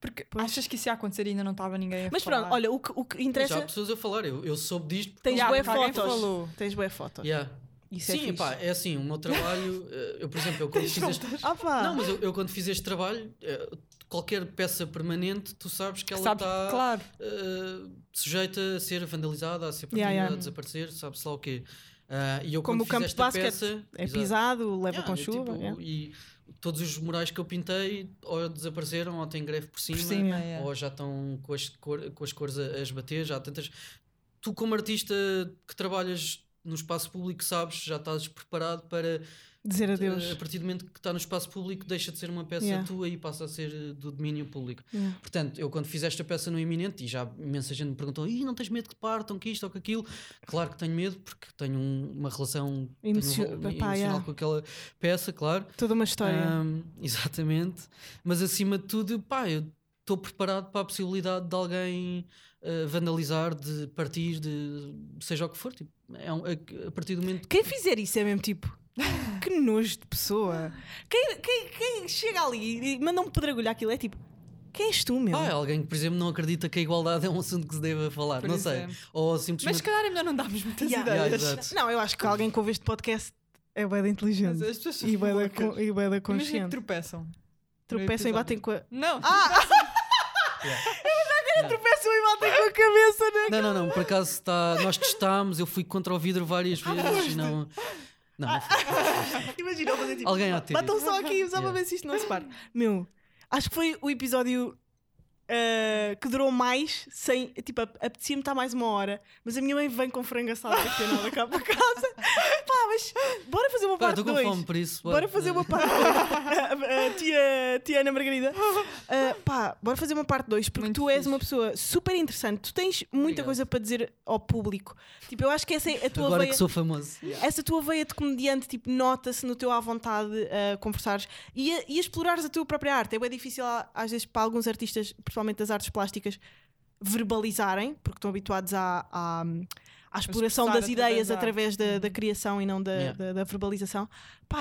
Porque Pois. achas que isso ia acontecer e ainda não estava ninguém a Mas falar? pronto, olha, o que, o que Mas Já há interessa. pessoas a falar, eu, eu soube disto. porque- Tens Yeah, alguém fotos. falou. Tens bué fotos. Yeah. Isso é Sim, fixe. pá, é assim, o meu trabalho, eh, eu por exemplo, eu quando fiz este, Ah, não, mas eu, eu quando fiz este trabalho, eh, qualquer peça permanente, tu sabes que ela está claro. eh, sujeita a ser vandalizada, a ser perdida, Yeah, yeah. a desaparecer, sabe-se lá o quê. Ah, e eu Como o campo de basquete peça, É exato. pisado, leva Yeah, com é chuva. tipo, yeah. E todos os murais que eu pintei ou desapareceram ou têm greve por cima, Por cima, yeah. ou já estão com as, cor- com as cores a, a esbater, já tantas. tu, como artista que trabalhas no espaço público, sabes, já estás preparado para Dizer adeus. a partir do momento que está no espaço público, deixa de ser uma peça Yeah. tua e passa a ser eh, do domínio público. Yeah. Portanto, eu quando fiz esta peça no Iminente, e já imensa gente me perguntou: Ih, não tens medo que partam, que isto ou que aquilo? Claro que tenho medo, porque tenho um- uma relação tenho um Emocio- vo- pá, emocional yeah. com aquela peça, claro. Toda uma história. Ahm, exatamente. Mas acima de tudo, pá, eu estou preparado para a possibilidade de alguém ah, vandalizar, de partir, de seja o que for. Tipo, é um- a, a partir do momento Quem fizer isso é mesmo tipo. Que nojo de pessoa. Quem, quem, quem chega ali e manda um pedregulho àquilo é tipo. Quem és tu, meu? Ah, é alguém que, por exemplo, não acredita que a igualdade é um assunto que se deva falar. Por não sei. exemplo. Ou Mas simplesmente. se calhar é melhor não darmos muitas Yeah. Yeah, ideias. exato. Não, eu acho que alguém que ouve este podcast é bem Mas inteligente. as pessoas são E bem da con- e bué da Imagina que consciente. tropeçam. Tropeçam e batem com a. Não, Tropeçam e batem com a cabeça, né? Não, não, não. Por acaso está... nós testámos, eu fui contra o vidro várias Ah, vezes e não. Não, não foi. Imagina, eu fazer tipo. Alguém ter Batam só aqui só para Yeah. ver se isto não se para. Meu, acho que foi o episódio ah, que durou mais sem. Tipo, ap- apetecia-me estar mais uma hora, mas a minha mãe vem com frango assado daqui a nada cá para casa. Pá, mas bora fazer uma Pá, parte estou com 2. fome por isso. Bora fazer uma parte. Ah, tia, tia Ana Margarida. Ah, pá, bora fazer uma parte 2, porque Muito tu és fixe. uma pessoa super interessante. Tu tens muita Obrigado. coisa para dizer ao público. Tipo, eu acho que essa é a tua Agora veia. que sou famoso. Essa tua veia de comediante, tipo, nota-se no teu à vontade a conversares e a, e a explorares a tua própria arte. É bem difícil, às vezes, para alguns artistas, principalmente das artes plásticas, verbalizarem, porque estão habituados à, à, à exploração das ideias através da da, da criação e não da, Yeah. da, da verbalização.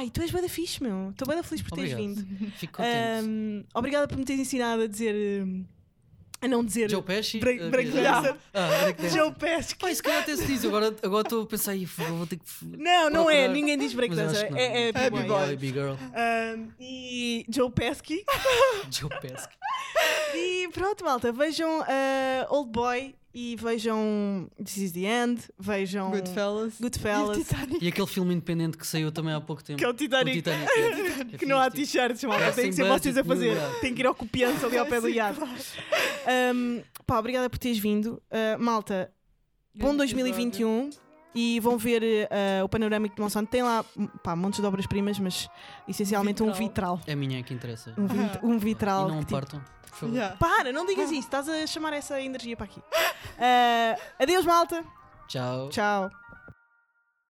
E tu és bem da fixe, meu. Estou bem da feliz por teres Obrigado. vindo. Fico contente. Ahm, obrigada por me teres ensinado a dizer. hum, a não dizer. Joe Pesci. eh, break eh. Ah, dancer. Joe Pesci. Pá, isso calhar até se diz. Agora agora estou a pensar, "Ih, fogo, vou ter que. Não, não é. procurar." Ninguém diz que não. É, é, É b-boy. b-boy. Yeah, Big Girl. Um, e Joe Pesci. Joe Pesci. e pronto, malta, vejam uh, Old Boy e vejam This is the End, vejam Goodfellas. Goodfellas, E. E aquele filme independente que saiu também há pouco tempo. que é o Titanic. O Titanic. é. É Que não há tipo. t-shirts, malta, É, tem que ser vocês a fazer. Tem que ir ao copiante ali ao pé do iate. Um, pá, obrigada por teres vindo. Uh, malta, bom Grande 2021 e vão ver uh, o panorâmico de Monsanto. Tem lá pá, montes de obras-primas, mas essencialmente um vitral. É a minha que interessa. Um, vit- um vitral. E não que, tipo. Yeah. Para, não digas isso, estás a chamar essa energia para aqui. Uh, adeus, malta. Tchau. Tchau.